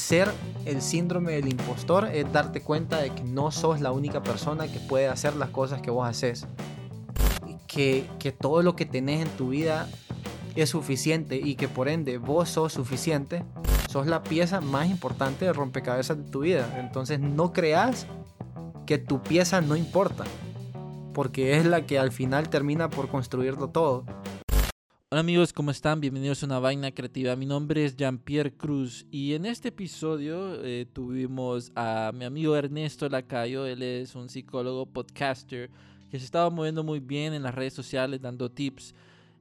vencer el síndrome del impostor es darte cuenta de que no sos la única persona que puede hacer las cosas que vos haces. Que, que todo lo que tenés en tu vida es suficiente y que por ende vos sos suficiente, sos la pieza más importante de rompecabezas de tu vida. Entonces no creas que tu pieza no importa, porque es la que al final termina por construirlo todo. Hola amigos, ¿cómo están? Bienvenidos a una vaina creativa. Mi nombre es Jean-Pierre Cruz y en este episodio eh, tuvimos a mi amigo Ernesto Lacayo. Él es un psicólogo podcaster que se estaba moviendo muy bien en las redes sociales dando tips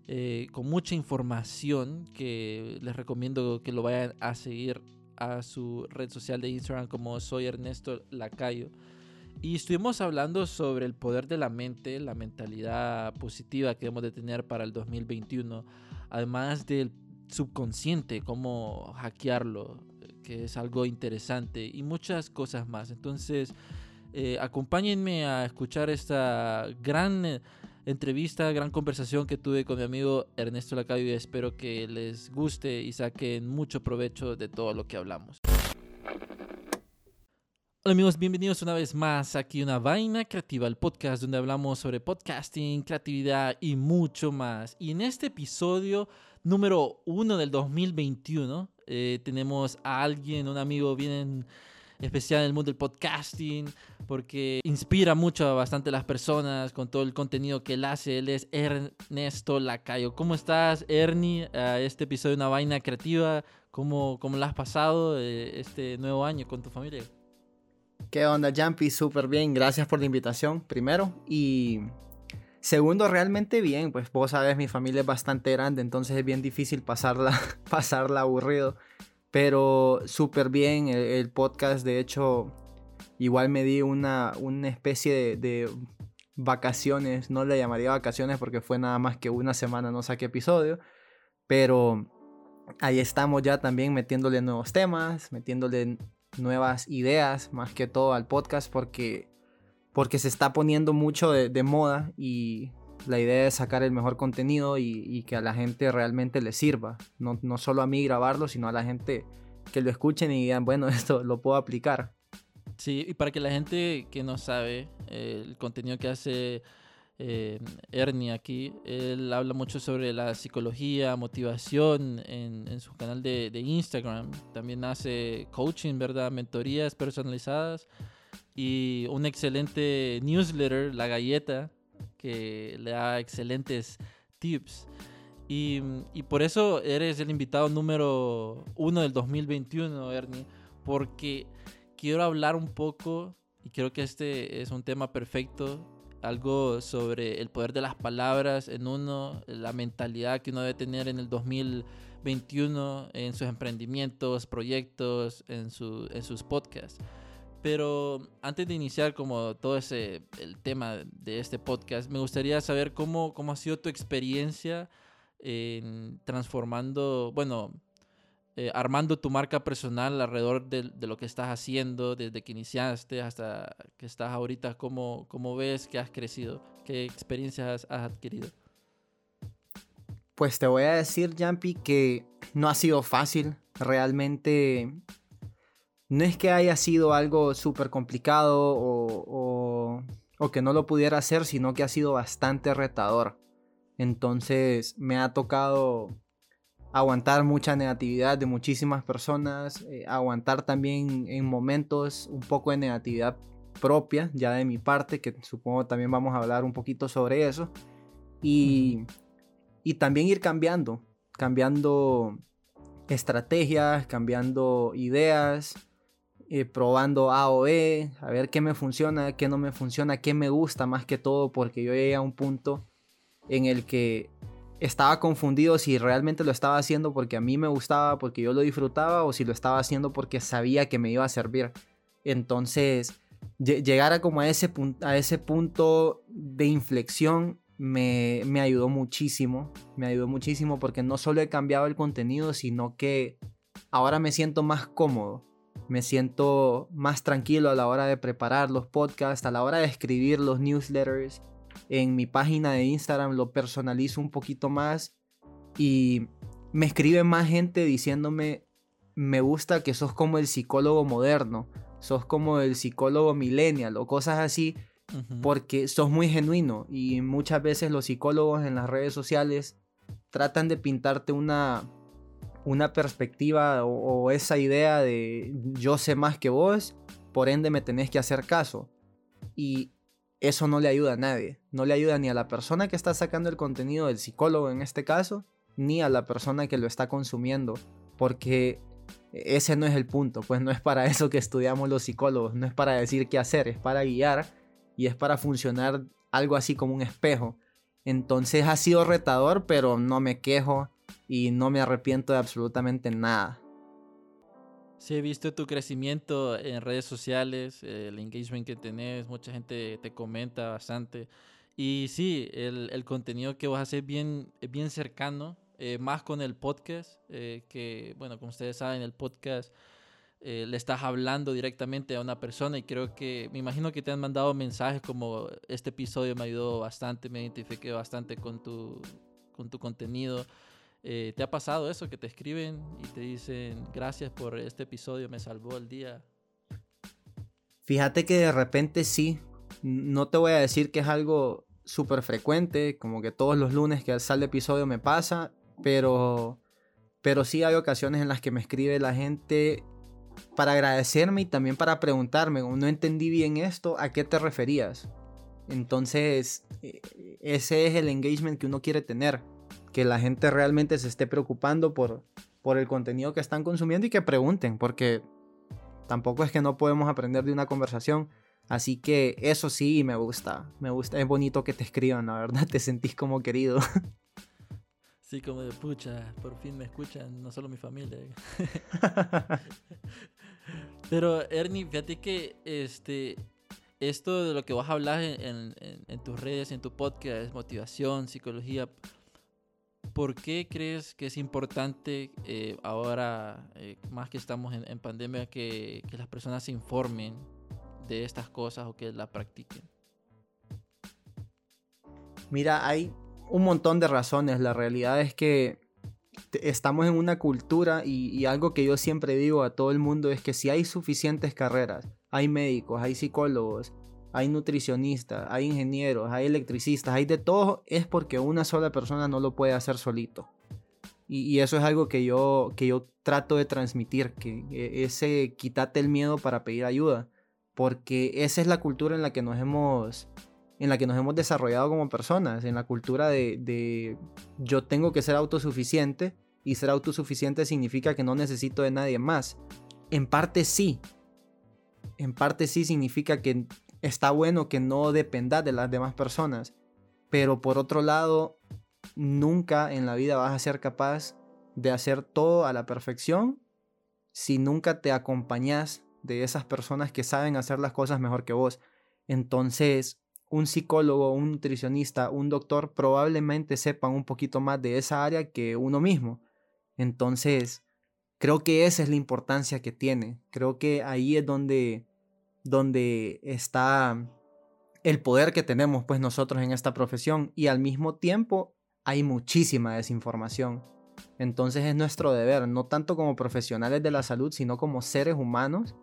eh, con mucha información que les recomiendo que lo vayan a seguir a su red social de Instagram como soy Ernesto Lacayo. Y estuvimos hablando sobre el poder de la mente, la mentalidad positiva que debemos de tener para el 2021, además del subconsciente, cómo hackearlo, que es algo interesante, y muchas cosas más. Entonces, eh, acompáñenme a escuchar esta gran entrevista, gran conversación que tuve con mi amigo Ernesto Lacayo y espero que les guste y saquen mucho provecho de todo lo que hablamos. Hola amigos, bienvenidos una vez más aquí a Una Vaina Creativa, el podcast donde hablamos sobre podcasting, creatividad y mucho más. Y en este episodio número uno del 2021 eh, tenemos a alguien, un amigo bien especial en el mundo del podcasting, porque inspira mucho a bastante las personas con todo el contenido que él hace. Él es Ernesto Lacayo. ¿Cómo estás, Ernie? A este episodio de Una Vaina Creativa. ¿Cómo, cómo la has pasado eh, este nuevo año con tu familia? ¿Qué onda, Jumpy? Súper bien. Gracias por la invitación, primero. Y segundo, realmente bien. Pues vos sabes, mi familia es bastante grande, entonces es bien difícil pasarla, pasarla aburrido. Pero súper bien el, podcast, de hecho, igual me di una, una especie de, vacaciones, no le llamaría vacaciones porque fue nada más que una semana, no saqué episodio, pero ahí estamos ya también metiéndole nuevos temas, metiéndole nuevas ideas más que todo al podcast porque, porque se está poniendo mucho de, moda y la idea es sacar el mejor contenido y, que a la gente realmente le sirva. No, no, solo a mí grabarlo, sino a la gente que lo escuchen y digan, bueno, esto lo puedo aplicar. Sí, y para que la gente que no sabe eh, el contenido que hace eh, Ernie aquí, él habla mucho sobre la psicología, motivación en, en su canal de, de, Instagram. También hace coaching, ¿verdad? Mentorías personalizadas y un excelente newsletter, La Galleta, que le da excelentes tips. Y, y, por eso eres el invitado número uno del 2021, Ernie, porque quiero hablar un poco, y creo que este es un tema perfecto, algo sobre el poder de las palabras en uno, la mentalidad que uno debe tener en el 2021 en sus emprendimientos, proyectos, en, su, en sus podcasts. Pero antes de iniciar como todo ese el tema de este podcast, me gustaría saber cómo, cómo ha sido tu experiencia en transformando, bueno, eh, armando tu marca personal alrededor de, lo que estás haciendo desde que iniciaste hasta que estás ahorita. ¿Cómo, cómo ves que has crecido? ¿Qué experiencias has adquirido? Pues te voy a decir, Jampi, que no ha sido fácil. Realmente no es que haya sido algo súper complicado o, que no lo pudiera hacer, sino que ha sido bastante retador. Entonces me ha tocado aguantar mucha negatividad de muchísimas personas, eh, aguantar también en momentos un poco de negatividad propia, ya de mi parte, que supongo también vamos a hablar un poquito sobre eso. Y, y también ir cambiando, cambiando estrategias, cambiando ideas, eh, probando A o B, a ver qué me funciona, qué no me funciona, qué me gusta más que todo, porque yo llegué a un punto en el que estaba confundido si realmente lo estaba haciendo porque a mí me gustaba, porque yo lo disfrutaba, o si lo estaba haciendo porque sabía que me iba a servir. Entonces, llegar a como a ese, a ese punto de inflexión me, me ayudó muchísimo. Me ayudó muchísimo porque no solo he cambiado el contenido, sino que ahora me siento más cómodo me siento más tranquilo a la hora de preparar los podcasts, a la hora de escribir los newsletters. En mi página de Instagram lo personalizo un poquito más y me escribe más gente diciéndome me gusta que sos como el psicólogo moderno, sos como el psicólogo millennial o cosas así, porque sos muy genuino y muchas veces los psicólogos en las redes sociales tratan de pintarte una, una perspectiva o, esa idea de yo sé más que vos, por ende me tenés que hacer caso. Y eso no le ayuda a nadie. No le ayuda ni a la persona que está sacando el contenido del psicólogo en este caso, ni a la persona que lo está consumiendo. Porque ese no es el punto. Pues no es para eso que estudiamos los psicólogos. No es para decir qué hacer, es para guiar y es para funcionar algo así como un espejo. Entonces ha sido retador, pero no me quejo y no me arrepiento de absolutamente nada. Sí, he visto tu crecimiento en redes sociales, el engagement que tenés, mucha gente te comenta bastante. Y sí, el, contenido que vos haces bien, bien cercano, eh, más con el podcast, eh, que, bueno, como ustedes saben, el podcast eh, le estás hablando directamente a una persona y creo que, me imagino que te han mandado mensajes como este episodio me ayudó bastante, me identifiqué bastante con tu, con tu contenido. Eh, ¿Te ha pasado eso que te escriben y te dicen gracias por este episodio, me salvó el día? Fíjate que de repente sí, no te voy a decir que es algo súper frecuente, como que todos los lunes que sale episodio me pasa, pero, pero sí hay ocasiones en las que me escribe la gente para agradecerme y también para preguntarme, no entendí bien esto, ¿a qué te referías? Entonces, e, ese es el engagement que uno quiere tener que la gente realmente se esté preocupando por, por el contenido que están consumiendo y que pregunten, porque tampoco es que no podemos aprender de una conversación. Así que eso sí me gusta, me gusta, es bonito que te escriban, la verdad, te sentís como querido. Sí, como de pucha, por fin me escuchan, no solo mi familia. Pero Ernie, fíjate que este, esto de lo que vas a hablar en, en tus redes, en tu podcast, motivación, psicología, ¿Por qué crees que es importante eh, ahora, eh, más que estamos en, pandemia, que, las personas se informen de estas cosas o que la practiquen? Mira, hay un montón de razones. La realidad es que estamos en una cultura y, algo que yo siempre digo a todo el mundo es que si hay suficientes carreras, hay médicos, hay psicólogos, hay nutricionistas, hay ingenieros, hay electricistas, hay de todo, es porque una sola persona no lo puede hacer solito. Y, eso es algo que yo, que yo trato de transmitir, que ese quítate el miedo para pedir ayuda, porque esa es la cultura en la que nos hemos, en la que nos hemos desarrollado como personas, en la cultura de, de yo tengo que ser autosuficiente y ser autosuficiente significa que no necesito de nadie más. En parte sí, en parte sí significa que está bueno que no dependa de las demás personas, pero por otro lado, nunca en la vida vas a ser capaz de hacer todo a la perfección si nunca te acompañas de esas personas que saben hacer las cosas mejor que vos. Entonces, un psicólogo, un nutricionista, un doctor probablemente sepan un poquito más de esa área que uno mismo. Entonces, creo que esa es la importancia que tiene. Creo que ahí es donde donde está el poder que tenemos pues nosotros en esta profesión y al mismo tiempo hay muchísima desinformación. Entonces es nuestro deber, no tanto como profesionales de la salud, sino como seres humanos,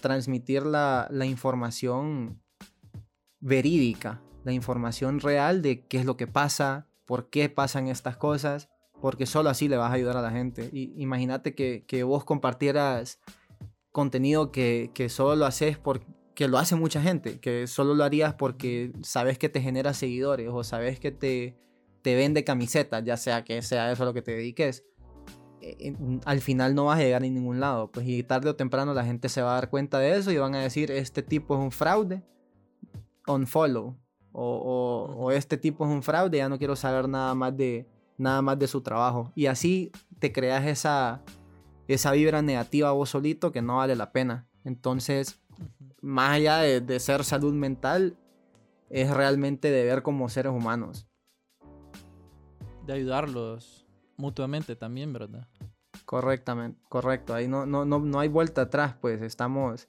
transmitir la, información verídica, la información real de qué es lo que pasa, por qué pasan estas cosas, porque solo así le vas a ayudar a la gente. Y imagínate que, que vos compartieras contenido que, que solo lo haces porque lo hace mucha gente, que solo lo harías porque sabes que te genera seguidores o sabes que te, te vende camisetas, ya sea que sea eso a lo que te dediques, eh, al final no vas a llegar a ningún lado. Pues y tarde o temprano la gente se va a dar cuenta de eso y van a decir, este tipo es un fraude, unfollow. O, o, o este tipo es un fraude, ya no quiero saber nada más de, nada más de su trabajo. Y así te creas esa, esa vibra negativa vos solito que no vale la pena. Entonces, más allá de, ser salud mental, es realmente de ver como seres humanos. De ayudarlos mutuamente también, ¿verdad? Correctamente, correcto. Ahí no, no, no, no hay vuelta atrás, pues estamos,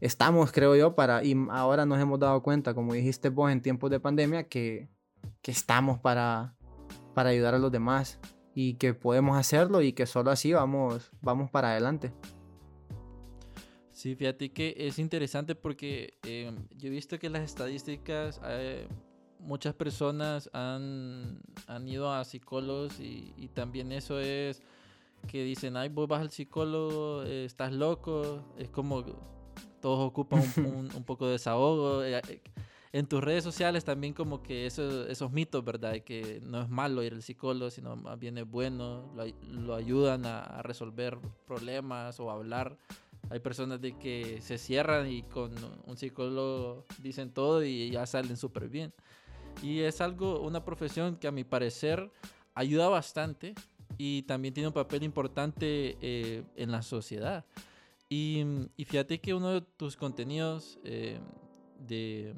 estamos, creo yo, para, y ahora nos hemos dado cuenta, como dijiste vos en tiempos de pandemia, que, que estamos para, para ayudar a los demás y que podemos hacerlo y que solo así vamos, vamos para adelante. Sí, fíjate que es interesante porque eh, yo he visto que las estadísticas, eh, muchas personas han, han, ido a psicólogos y, y, también eso es que dicen, ay, vos vas al psicólogo, eh, estás loco, es como todos ocupan un, un, poco de desahogo. En tus redes sociales también como que eso, esos mitos, ¿verdad? Que no es malo ir al psicólogo, sino más bien es bueno, lo, lo ayudan a, a resolver problemas o hablar hay personas de que se cierran y con un psicólogo dicen todo y ya salen súper bien. Y es algo, una profesión que a mi parecer ayuda bastante y también tiene un papel importante eh, en la sociedad. Y, y, fíjate que uno de tus contenidos eh, de,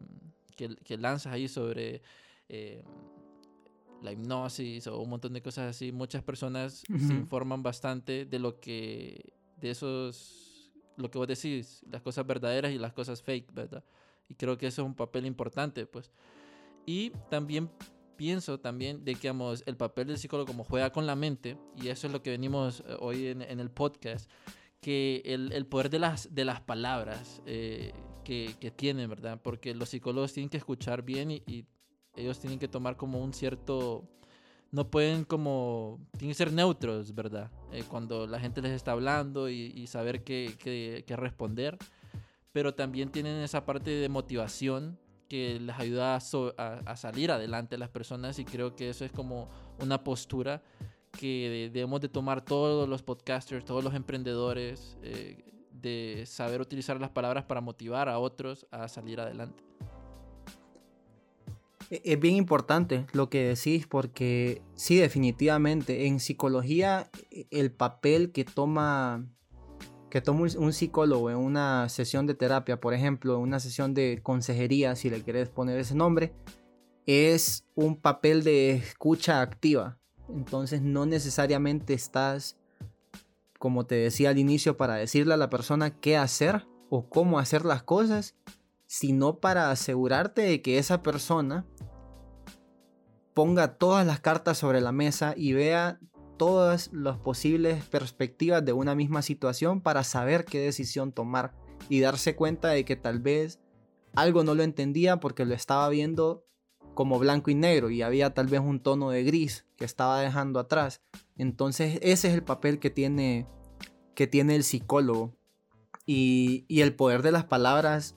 que, que, lanzas ahí sobre eh, la hipnosis o un montón de cosas así, muchas personas uh -huh. se informan bastante de lo que, de esos lo que vos decís, las cosas verdaderas y las cosas fake, ¿verdad? Y creo que eso es un papel importante, pues. Y también pienso también de que digamos, el papel del psicólogo como juega con la mente, y eso es lo que venimos eh, hoy en, en, el podcast, que el, el, poder de las, de las palabras eh, que, que, tienen, ¿verdad? Porque los psicólogos tienen que escuchar bien y, y ellos tienen que tomar como un cierto no pueden como, tienen que ser neutros, ¿verdad? Eh, cuando la gente les está hablando y, y saber qué, qué, qué, responder, pero también tienen esa parte de motivación que les ayuda a, so, a, a, salir adelante las personas y creo que eso es como una postura que debemos de tomar todos los podcasters, todos los emprendedores, eh, de saber utilizar las palabras para motivar a otros a salir adelante. E-, es bien importante lo que decís porque sí, definitivamente, en psicología e-, el papel que toma, que toma un psicólogo en una sesión de terapia, por ejemplo, en una sesión de consejería, si le querés poner ese nombre, es un papel de escucha activa. Entonces no necesariamente estás, como te decía al inicio, para decirle a la persona qué hacer o cómo hacer las cosas, sino para asegurarte de que esa persona ponga todas las cartas sobre la mesa y vea todas las posibles perspectivas de una misma situación para saber qué decisión tomar y darse cuenta de que tal vez algo no lo entendía porque lo estaba viendo como blanco y negro y había tal vez un tono de gris que estaba dejando atrás. Entonces ese es el papel que tiene, que tiene el psicólogo. Y, y el poder de las palabras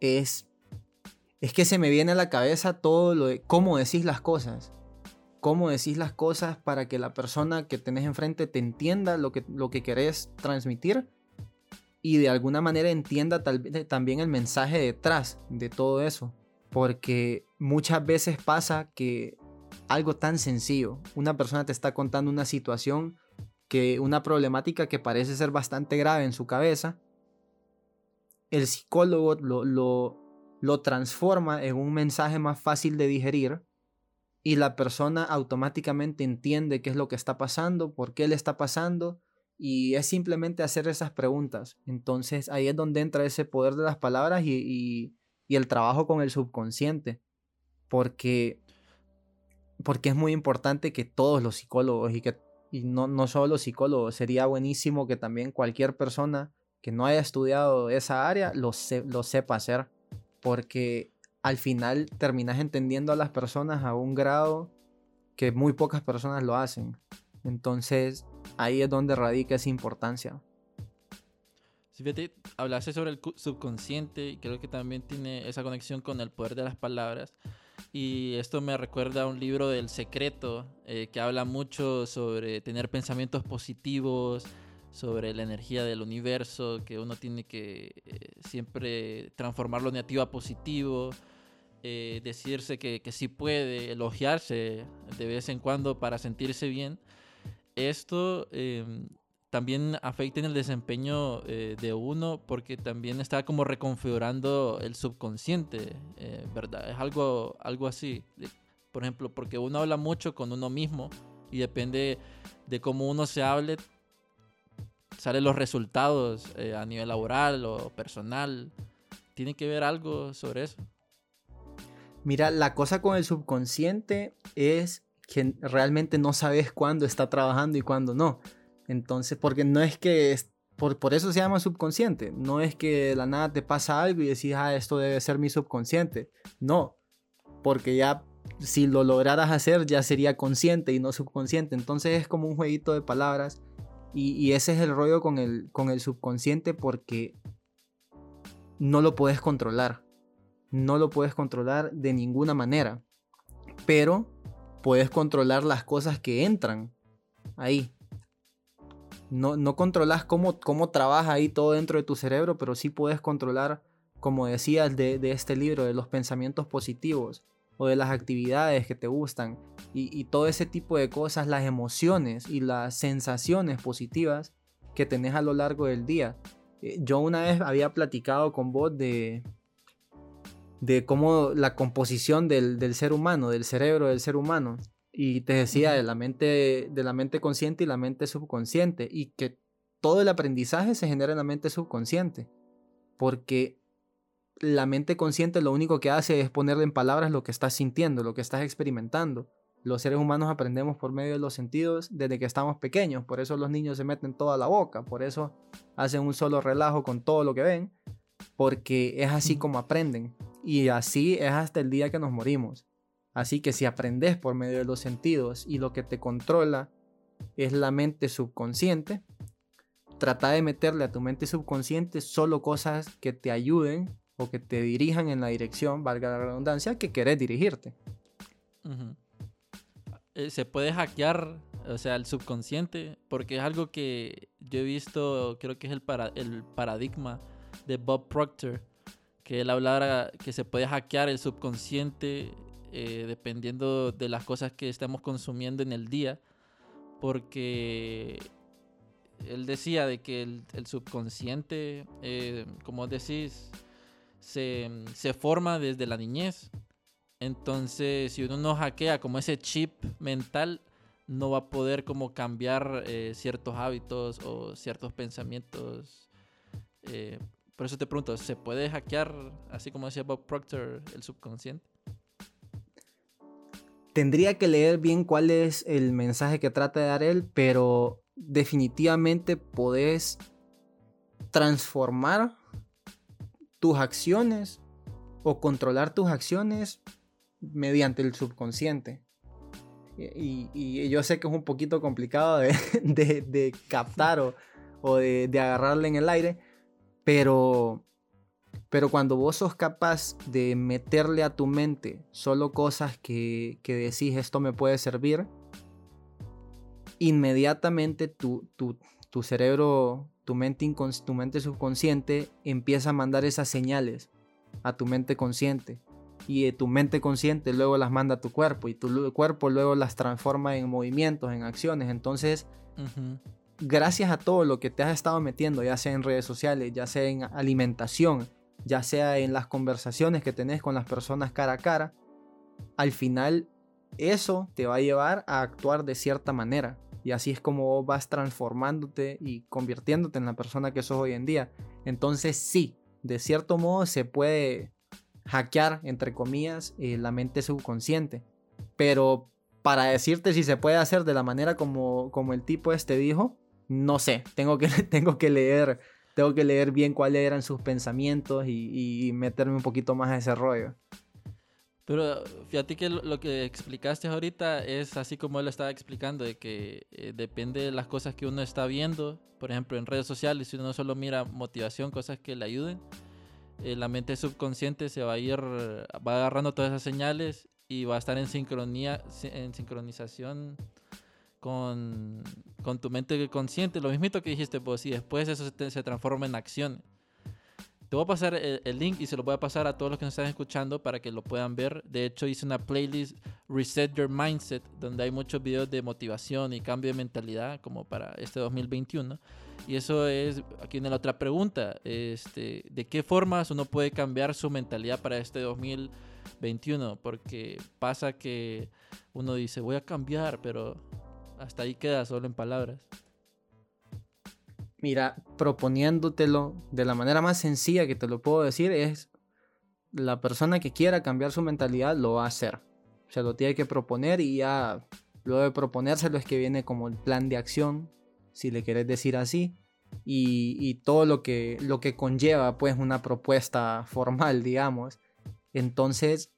es, es que se me viene a la cabeza todo lo de cómo decís las cosas. Cómo decís las cosas para que la persona que tenés enfrente te entienda lo que, lo que querés transmitir y de alguna manera entienda también el mensaje detrás de todo eso. Porque muchas veces pasa que algo tan sencillo, una persona te está contando una situación que una problemática que parece ser bastante grave en su cabeza el psicólogo lo, lo, transforma en un mensaje más fácil de digerir y la persona automáticamente entiende qué es lo que está pasando, por qué le está pasando y es simplemente hacer esas preguntas. Entonces ahí es donde entra ese poder de las palabras y, y el trabajo con el subconsciente, porque, porque es muy importante que todos los psicólogos y que y no, no solo los psicólogos, sería buenísimo que también cualquier persona que no haya estudiado esa área lo, se, lo sepa hacer. Porque al final terminas entendiendo a las personas a un grado que muy pocas personas lo hacen. Entonces ahí es donde radica esa importancia. Si fíjate, hablaste sobre el subconsciente y creo que también tiene esa conexión con el poder de las palabras. Y esto me recuerda a un libro del secreto eh, que habla mucho sobre tener pensamientos positivos, sobre la energía del universo, que uno tiene que eh, siempre transformar lo negativo a positivo, eh, decirse que, que sí puede, elogiarse de vez en cuando para sentirse bien. Esto eh, también afecta en el desempeño eh, de uno porque también está como reconfigurando el subconsciente, eh, ¿verdad? Es algo, algo así. Por ejemplo, porque uno habla mucho con uno mismo y depende de cómo uno se hable, salen los resultados eh, a nivel laboral o personal. ¿Tiene que ver algo sobre eso? Mira, la cosa con el subconsciente es que realmente no sabes cuándo está trabajando y cuándo no. Entonces, porque no es que, por, por eso se llama subconsciente, no es que de la nada te pasa algo y decís, ah, esto debe ser mi subconsciente. No, porque ya si lo lograras hacer ya sería consciente y no subconsciente. Entonces es como un jueguito de palabras y, ese es el rollo con el, con el subconsciente porque no lo puedes controlar. No lo puedes controlar de ninguna manera. Pero puedes controlar las cosas que entran ahí. No, no controlas cómo, cómo trabaja ahí todo dentro de tu cerebro, pero sí puedes controlar, como decías de, de este libro, de los pensamientos positivos o de las actividades que te gustan y, todo ese tipo de cosas, las emociones y las sensaciones positivas que tenés a lo largo del día. Eh, yo una vez había platicado con vos de, de cómo la composición del, ser humano, del cerebro del ser humano, y te decía de la, mente, de la mente consciente y la mente subconsciente, y que todo el aprendizaje se genera en la mente subconsciente, porque la mente consciente lo único que hace es ponerle en palabras lo que estás sintiendo, lo que estás experimentando. Los seres humanos aprendemos por medio de los sentidos desde que estamos pequeños, por eso los niños se meten toda la boca, por eso hacen un solo relajo con todo lo que ven, porque es así como aprenden y así es hasta el día que nos morimos. Así que si aprendes por medio de los sentidos y lo que te controla es la mente subconsciente, trata de meterle a tu mente subconsciente solo cosas que te ayuden o que te dirijan en la dirección, valga la redundancia, que querés dirigirte. Eh, se puede hackear, o sea, el subconsciente, porque es algo que yo he visto, creo que es el, el paradigma de Bob Proctor, que él hablara que se puede hackear el subconsciente eh, dependiendo de las cosas que estamos consumiendo en el día, porque él decía de que el, subconsciente, eh, como decís, se, forma desde la niñez. Entonces, si uno no hackea como ese chip mental, no va a poder como cambiar eh, ciertos hábitos o ciertos pensamientos. Eh, por eso te pregunto, ¿se puede hackear, así como decía Bob Proctor, el subconsciente? Tendría que leer bien cuál es el mensaje que trata de dar él, pero definitivamente podés transformar tus acciones o controlar tus acciones mediante el subconsciente. Y, yo sé que es un poquito complicado de, captar o, de, agarrarle en el aire, pero, pero cuando vos sos capaz de meterle a tu mente solo cosas que, que decís esto me puede servir, inmediatamente tu, tu, tu cerebro tu mente, tu mente subconsciente empieza a mandar esas señales a tu mente consciente. Y tu mente consciente luego las manda a tu cuerpo y tu cuerpo luego las transforma en movimientos, en acciones. Entonces, gracias a todo lo que te has estado metiendo, ya sea en redes sociales, ya sea en alimentación, ya sea en las conversaciones que tenés con las personas cara a cara, al final eso te va a llevar a actuar de cierta manera. Y así es como vas transformándote y convirtiéndote en la persona que sos hoy en día. Entonces sí, de cierto modo se puede hackear, entre comillas, eh, la mente subconsciente. Pero para decirte si se puede hacer de la manera como, como el tipo este dijo, no sé, tengo que, tengo que leer. Tengo que leer bien cuáles eran sus pensamientos y, y meterme un poquito más a ese rollo. Pero fíjate que lo que explicaste ahorita es así como él estaba explicando, de que eh, depende de las cosas que uno está viendo. Por ejemplo, en redes sociales, si uno solo mira motivación, cosas que le ayuden, eh, la mente subconsciente se va a ir, va agarrando todas esas señales y va a estar en sincronía, en sincronización con, con tu mente consciente. Lo mismito que dijiste, pues, y después eso se, se transforma en acción. Te voy a pasar el, link y se lo voy a pasar a todos los que nos están escuchando para que lo puedan ver. De hecho, hice una playlist Reset Your Mindset, donde hay muchos videos de motivación y cambio de mentalidad, como para este 2021. Y eso es, aquí viene la otra pregunta, este, ¿de qué formas uno puede cambiar su mentalidad para este 2021? Porque pasa que uno dice, voy a cambiar, pero hasta ahí queda solo en palabras. Mira, proponiéndotelo de la manera más sencilla que te lo puedo decir es, la persona que quiera cambiar su mentalidad lo va a hacer. Se lo tiene que proponer y ya luego de proponérselo es que viene como el plan de acción, si le querés decir así. Y, todo lo que, lo que conlleva pues una propuesta formal, digamos. Entonces,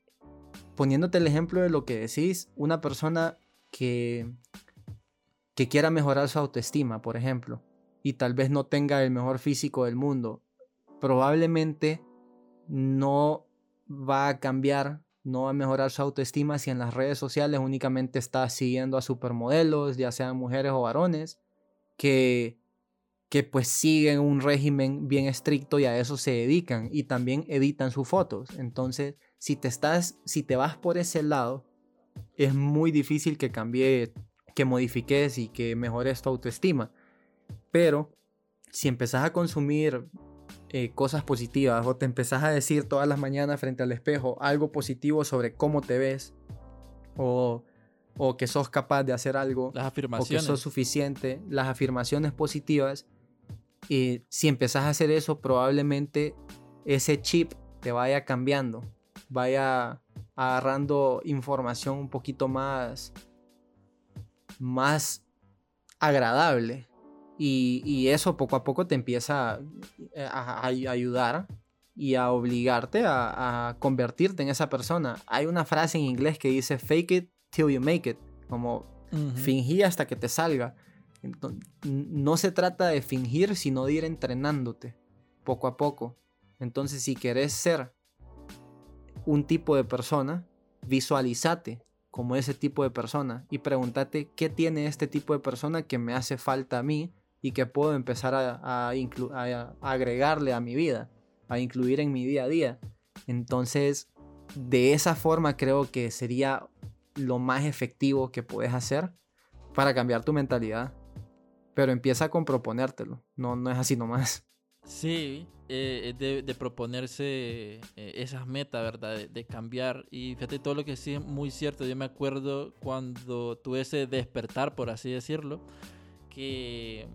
poniéndote el ejemplo de lo que decís, una persona que, que quiera mejorar su autoestima, por ejemplo, y tal vez no tenga el mejor físico del mundo, probablemente no va a cambiar, no va a mejorar su autoestima si en las redes sociales únicamente está siguiendo a supermodelos, ya sean mujeres o varones, que, que pues siguen un régimen bien estricto y a eso se dedican y también editan sus fotos. Entonces, si te estás, si te vas por ese lado, es muy difícil que cambie, que modifiques y que mejores tu autoestima. Pero si empezás a consumir eh, cosas positivas o te empezás a decir todas las mañanas frente al espejo algo positivo sobre cómo te ves o, o que sos capaz de hacer algo las afirmaciones. o que sos suficiente, las afirmaciones positivas, y si empezás a hacer eso probablemente ese chip te vaya cambiando, vaya agarrando información un poquito más más agradable y, eso poco a poco te empieza eh, a, ayudar y a obligarte a, convertirte en esa persona. Hay una frase en inglés que dice fake it till you make it, como fingir hasta que te salga. no se trata de fingir, sino de ir entrenándote poco a poco. Entonces, si querés ser un tipo de persona, visualízate como ese tipo de persona y pregúntate qué tiene este tipo de persona que me hace falta a mí y que puedo empezar a, agregarle a mi vida, a incluir en mi día a día. Entonces, de esa forma creo que sería lo más efectivo que puedes hacer para cambiar tu mentalidad. Pero empieza con proponértelo, no, no es así nomás. Sí, eh, de, proponerse eh, esas metas, ¿verdad? De, cambiar. Y fíjate todo lo que sí es muy cierto. Yo me acuerdo cuando tuve ese despertar, por así decirlo, que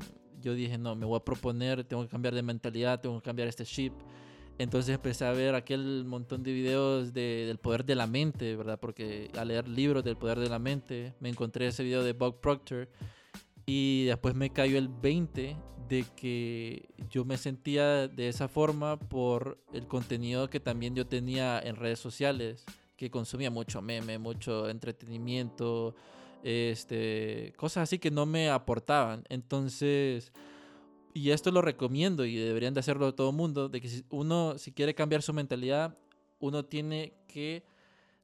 yo dije, no, me voy a proponer, tengo que cambiar de mentalidad, tengo que cambiar este chip. Entonces empecé a ver aquel montón de videos del poder de la mente, ¿verdad? Porque a leer libros del poder de la mente, me encontré ese video de Bob Proctor y después me cayó el 20 de que yo me sentía de esa forma por el contenido que también yo tenía en redes sociales, que consumía mucho meme, mucho entretenimiento, este, cosas así que no me aportaban. Entonces, y esto lo recomiendo y deberían de hacerlo todo el mundo, de que si uno, si quiere cambiar su mentalidad, uno tiene que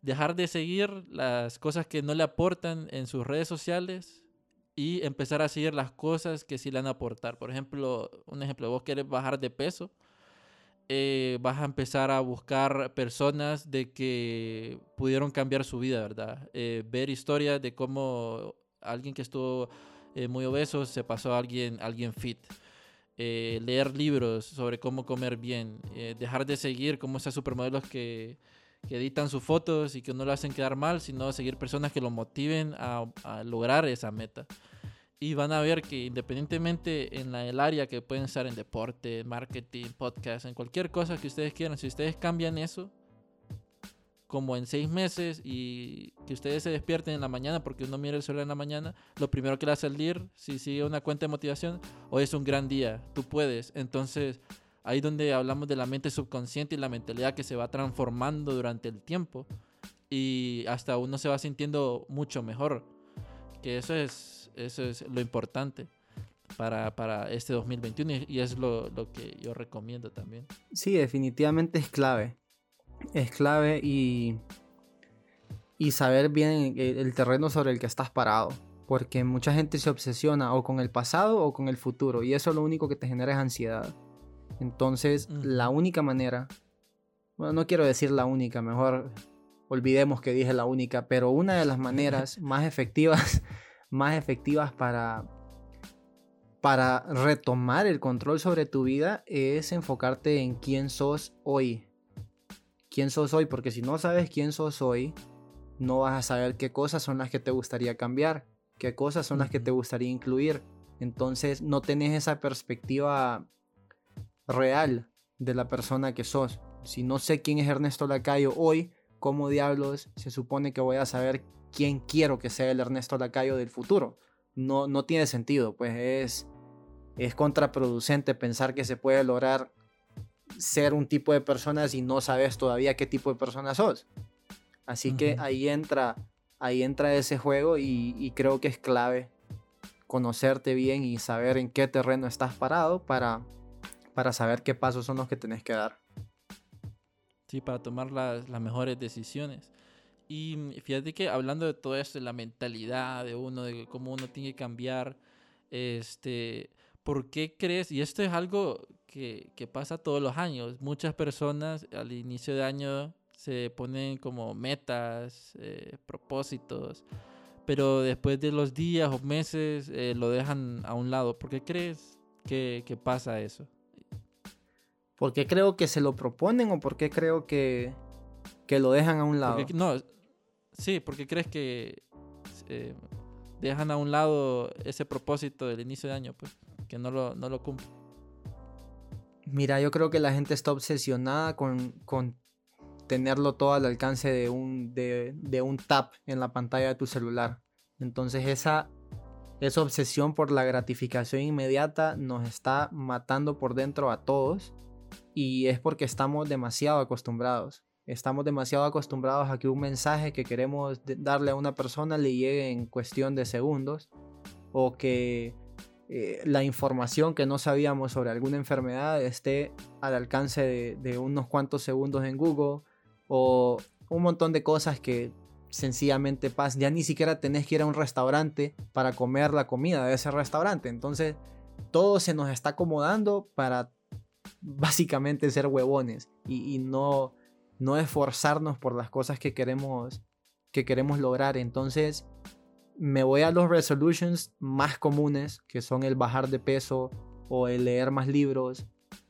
dejar de seguir las cosas que no le aportan en sus redes sociales y empezar a seguir las cosas que sí le van a aportar. Por ejemplo, un ejemplo, vos quieres bajar de peso, eh, vas a empezar a buscar personas de que pudieron cambiar su vida, ¿verdad? Eh, ver historias de cómo alguien que estuvo eh, muy obeso se pasó a alguien, alguien fit. leer libros sobre cómo comer bien. dejar de seguir como esos supermodelos que, que, editan sus fotos y que no lo hacen quedar mal, sino seguir personas que lo motiven a, a lograr esa meta y van a ver que independientemente en el área que pueden estar en deporte, marketing, podcast, en cualquier cosa que ustedes quieran, si ustedes cambian eso, como en seis meses y que ustedes se despierten en la mañana porque uno mira el celular en la mañana, lo primero que le hace salir, si sigue una cuenta de motivación, hoy es un gran día, tú puedes. Entonces, ahí donde hablamos de la mente subconsciente y la mentalidad que se va transformando durante el tiempo y hasta uno se va sintiendo mucho mejor. Que eso es eso es lo importante para, para este 2021 y, es lo, lo, que yo recomiendo también. Sí, definitivamente es clave. Es clave y, y saber bien el, terreno sobre el que estás parado. Porque mucha gente se obsesiona o con el pasado o con el futuro y eso lo único que te genera es ansiedad. Entonces, la única manera, bueno, no quiero decir la única, mejor olvidemos que dije la única, pero una de las maneras más efectivas más efectivas para, para retomar el control sobre tu vida es enfocarte en quién sos hoy. ¿Quién sos hoy? Porque si no sabes quién sos hoy, no vas a saber qué cosas son las que te gustaría cambiar, qué cosas son las que te gustaría incluir. Entonces no tenés esa perspectiva real de la persona que sos. Si no sé quién es Ernesto Lacayo hoy, ¿cómo diablos se supone que voy a saber quién quiero que sea el Ernesto Lacayo del futuro? No, no tiene sentido, pues es, es contraproducente pensar que se puede lograr ser un tipo de persona si no sabes todavía qué tipo de persona sos. Así que ahí entra, ahí entra ese juego y, creo que es clave conocerte bien y saber en qué terreno estás parado para, para saber qué pasos son los que tenés que dar. Sí, para tomar las, las mejores decisiones. Y fíjate que hablando de todo esto, de la mentalidad de uno, de cómo uno tiene que cambiar, este, ¿por qué crees? Y esto es algo que, que, pasa todos los años. Muchas personas al inicio de año se ponen como metas, eh, propósitos, pero después de los días o meses eh, lo dejan a un lado. ¿Por qué crees que, que, pasa eso? ¿Por qué creo que se lo proponen o por qué creo que, que lo dejan a un lado? no, sí, porque crees que eh, dejan a un lado ese propósito del inicio de año, pues, que no lo, no lo cumplen. Mira, yo creo que la gente está obsesionada con, con tenerlo todo al alcance de un, de, de, un tap en la pantalla de tu celular. Entonces esa, esa obsesión por la gratificación inmediata nos está matando por dentro a todos y es porque estamos demasiado acostumbrados. Estamos demasiado acostumbrados a que un mensaje que queremos darle a una persona le llegue en cuestión de segundos o que eh, la información que no sabíamos sobre alguna enfermedad esté al alcance de, unos cuantos segundos en Google o un montón de cosas que sencillamente pasan. Ya ni siquiera tenés que ir a un restaurante para comer la comida de ese restaurante. Entonces todo se nos está acomodando para básicamente ser huevones y, no, no esforzarnos por las cosas que queremos, que queremos lograr. Entonces me voy a los resolutions más comunes, que son el bajar de peso o el leer más libros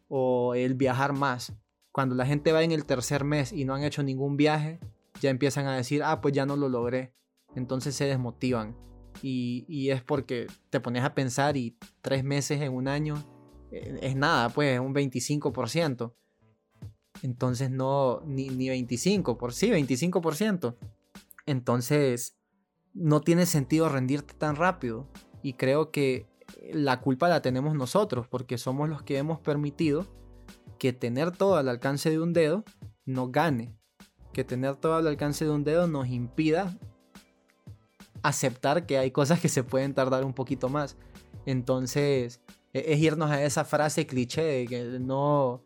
o el viajar más. Cuando la gente va en el tercer mes y no han hecho ningún viaje, ya empiezan a decir, ah, pues ya no lo logré. Entonces se desmotivan. Y, es porque te pones a pensar y tres meses en un año es nada, pues es un 25%. Entonces no, ni, ni 25, por sí, 25%. Entonces no tiene sentido rendirte tan rápido. Y creo que la culpa la tenemos nosotros, porque somos los que hemos permitido que tener todo al alcance de un dedo nos gane. Que tener todo al alcance de un dedo nos impida aceptar que hay cosas que se pueden tardar un poquito más. Entonces, es irnos a esa frase cliché que no,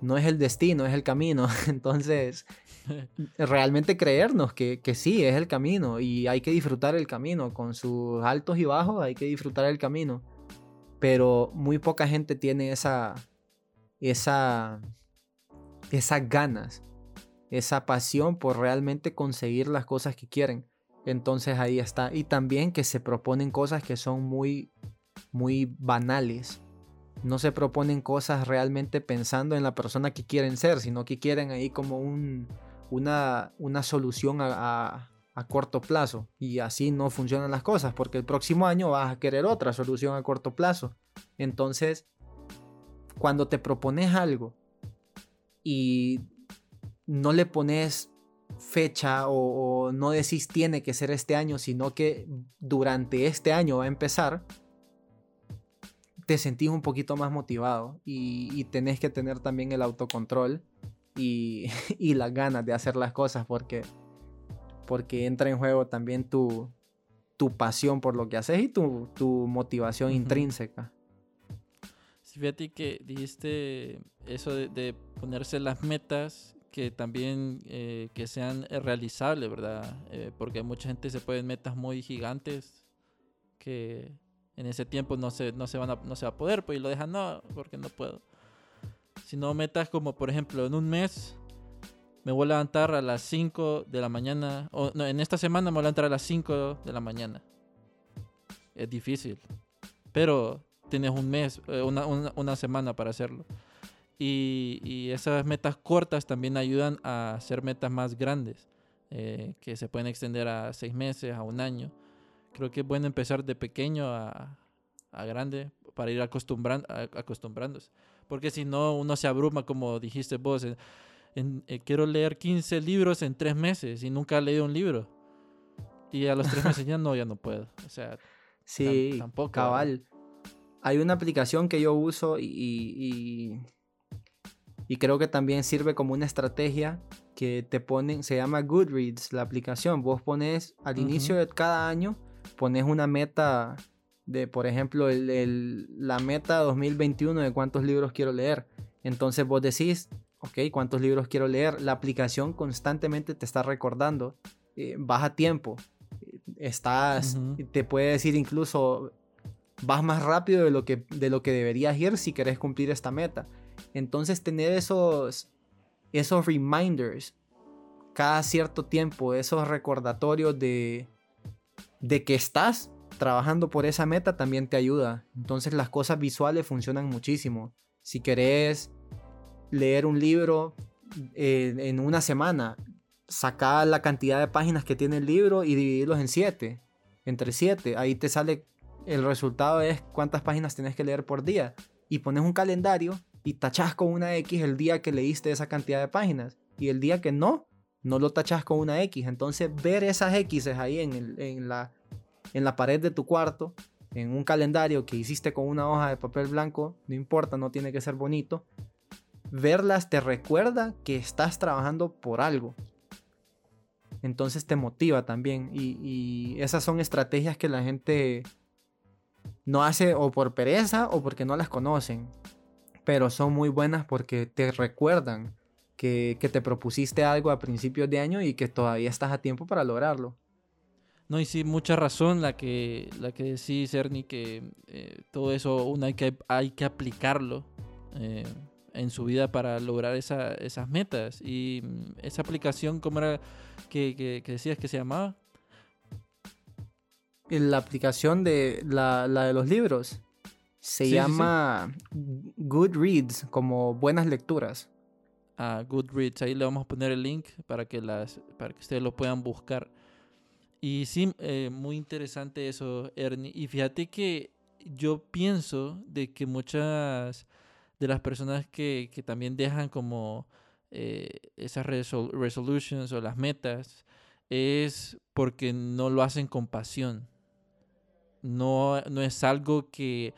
no es el destino, es el camino. Entonces, realmente creernos que, que, sí, es el camino y hay que disfrutar el camino, con sus altos y bajos hay que disfrutar el camino. Pero muy poca gente tiene esa, esa, esas ganas, esa pasión por realmente conseguir las cosas que quieren. Entonces ahí está. Y también que se proponen cosas que son muy, muy banales. No se proponen cosas realmente pensando en la persona que quieren ser, sino que quieren ahí como un, una, una solución a, corto plazo. Y así no funcionan las cosas, porque el próximo año vas a querer otra solución a corto plazo. Entonces, cuando te propones algo y no le pones fecha o, no decís tiene que ser este año, sino que durante este año va a empezar, te sentís un poquito más motivado y, y tenés que tener también el autocontrol y, las ganas de hacer las cosas porque, porque entra en juego también tu, tu pasión por lo que haces y tu, tu motivación intrínseca. Sí, fíjate que dijiste eso de, ponerse las metas que también eh, que sean realizables, ¿verdad? Eh, porque mucha gente se pueden metas muy gigantes que en ese tiempo no se, no se, van a, no se va a poder, pues y lo dejan, no, porque no puedo. Si no metas como por ejemplo en un mes me voy a levantar a las 5 de la mañana. O no, en esta semana me voy a levantar a las 5 de la mañana. Es difícil. Pero tienes un mes, eh, una, una, semana para hacerlo. Y, y, esas metas cortas también ayudan a hacer metas más grandes. Eh, que se pueden extender a seis meses, a un año. Creo que es bueno empezar de pequeño a, a grande para ir acostumbrando, acostumbrándose porque si no uno se abruma, como dijiste vos, eh, quiero leer 15 libros en tres meses y nunca he leído un libro. Y a los tres meses ya no, ya no puedo. O sea, sí, tampoco. Cabal. Hay una aplicación que yo uso y, y, creo que también sirve como una estrategia que te ponen, se llama Goodreads, la aplicación. Vos pones al inicio de cada año, pones una meta de, por ejemplo, el, la meta 2021 de cuántos libros quiero leer. Entonces vos decís, ok, ¿cuántos libros quiero leer? La aplicación constantemente te está recordando, eh, baja tiempo, estás, te puede decir incluso, vas más rápido de lo, que, de lo que deberías ir si querés cumplir esta meta. Entonces tener esos, esos reminders cada cierto tiempo, esos recordatorios de, de que estás trabajando por esa meta también te ayuda. Entonces las cosas visuales funcionan muchísimo. Si querés leer un libro eh, en una semana, saca la cantidad de páginas que tiene el libro y dividirlos en siete, entre siete. Ahí te sale el resultado es cuántas páginas tienes que leer por día. Y pones un calendario y tachas con una X el día que leíste esa cantidad de páginas. Y el día que no, no lo tachas con una X. Entonces ver esas X ahí en, en, la, en la pared de tu cuarto, en un calendario que hiciste con una hoja de papel blanco, no importa, no tiene que ser bonito. Verlas te recuerda que estás trabajando por algo entonces te motiva también. Y, esas son estrategias que la gente no hace o por pereza o porque no las conocen. Pero son muy buenas porque te recuerdan que, te propusiste algo a principios de año y que todavía estás a tiempo para lograrlo. No, y sí, mucha razón la que, la que decís, Ernie, que eh, todo eso uno hay que, hay que aplicarlo. Eh, en su vida para lograr esas metas. Y mm, esa aplicación, ¿cómo era que, decías que se llamaba? La aplicación de la, de los libros se llama Goodreads, como buenas lecturas. Ah, Goodreads, ahí le vamos a poner el link para que, las, para que ustedes lo puedan buscar. Y sí, eh, muy interesante eso, Ernie. Y fíjate que yo pienso de que muchas de las personas que, también dejan como eh, esas resolutions o las metas es porque no lo hacen con pasión. No, no es algo que,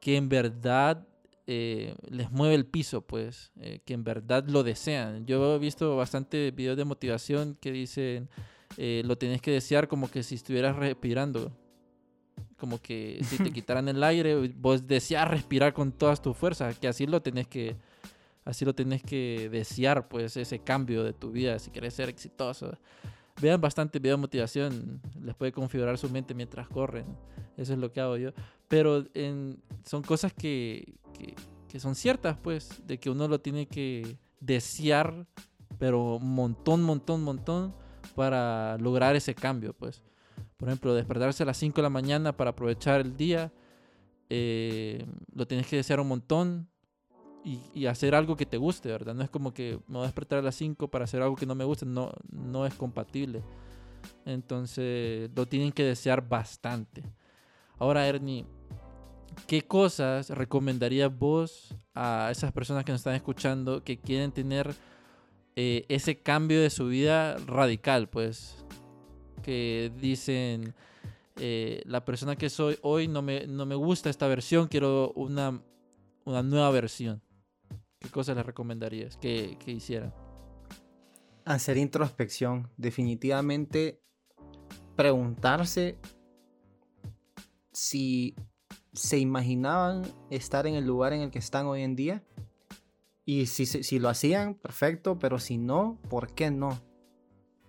que en verdad eh, les mueve el piso, pues, eh, que en verdad lo desean. Yo he visto bastante videos de motivación que dicen, lo tienes que desear como que si estuvieras respirando como que si te quitaran el aire, vos deseas respirar con todas tus fuerzas, que así lo tenés que así lo tenés que desear, pues ese cambio de tu vida si querés ser exitoso. Vean bastante video de motivación, les puede configurar su mente mientras corren. Eso es lo que hago yo. Pero son cosas que, que, que son ciertas, pues, de que uno lo tiene que desear, pero montón, montón, montón, para lograr ese cambio, pues. Por ejemplo, despertarse a las 5 de la mañana para aprovechar el día, eh, lo tienes que desear un montón y, hacer algo que te guste, ¿verdad? No es como que me voy a despertar a las 5 para hacer algo que no me guste, no, no es compatible. Entonces, lo tienen que desear bastante. Ahora, Ernie, ¿qué cosas recomendarías vos a esas personas que nos están escuchando que quieren tener eh, ese cambio de su vida radical? Pues que dicen, eh, la persona que soy hoy no me, no me gusta esta versión, quiero una, una nueva versión. ¿Qué cosas les recomendarías que, que hicieran? Hacer introspección, definitivamente preguntarse si se imaginaban estar en el lugar en el que están hoy en día. Y si, si lo hacían, perfecto, pero si no, ¿por qué no?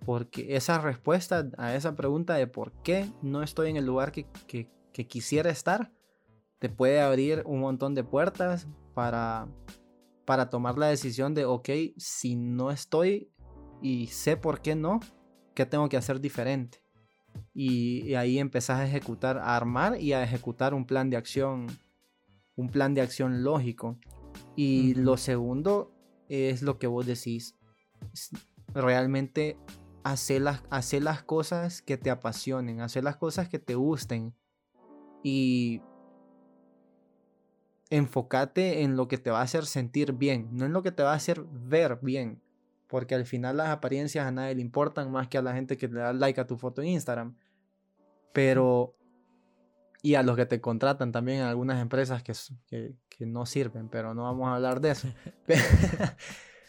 Porque esa respuesta a esa pregunta de por qué no estoy en el lugar que, quisiera estar, te puede abrir un montón de puertas para, para tomar la decisión de, ok, si no estoy y sé por qué no, ¿qué tengo que hacer diferente? Y, ahí empezás a ejecutar, a armar y a ejecutar un plan de acción, un plan de acción lógico. Y lo segundo es lo que vos decís. Realmente hacer las, hacer las cosas que te apasionen, hacer las cosas que te gusten. Y enfócate en lo que te va a hacer sentir bien, no en lo que te va a hacer ver bien. Porque al final las apariencias a nadie le importan más que a la gente que le da like a tu foto en Instagram. Pero... Y a los que te contratan también en algunas empresas que, que, que no sirven, pero no vamos a hablar de eso.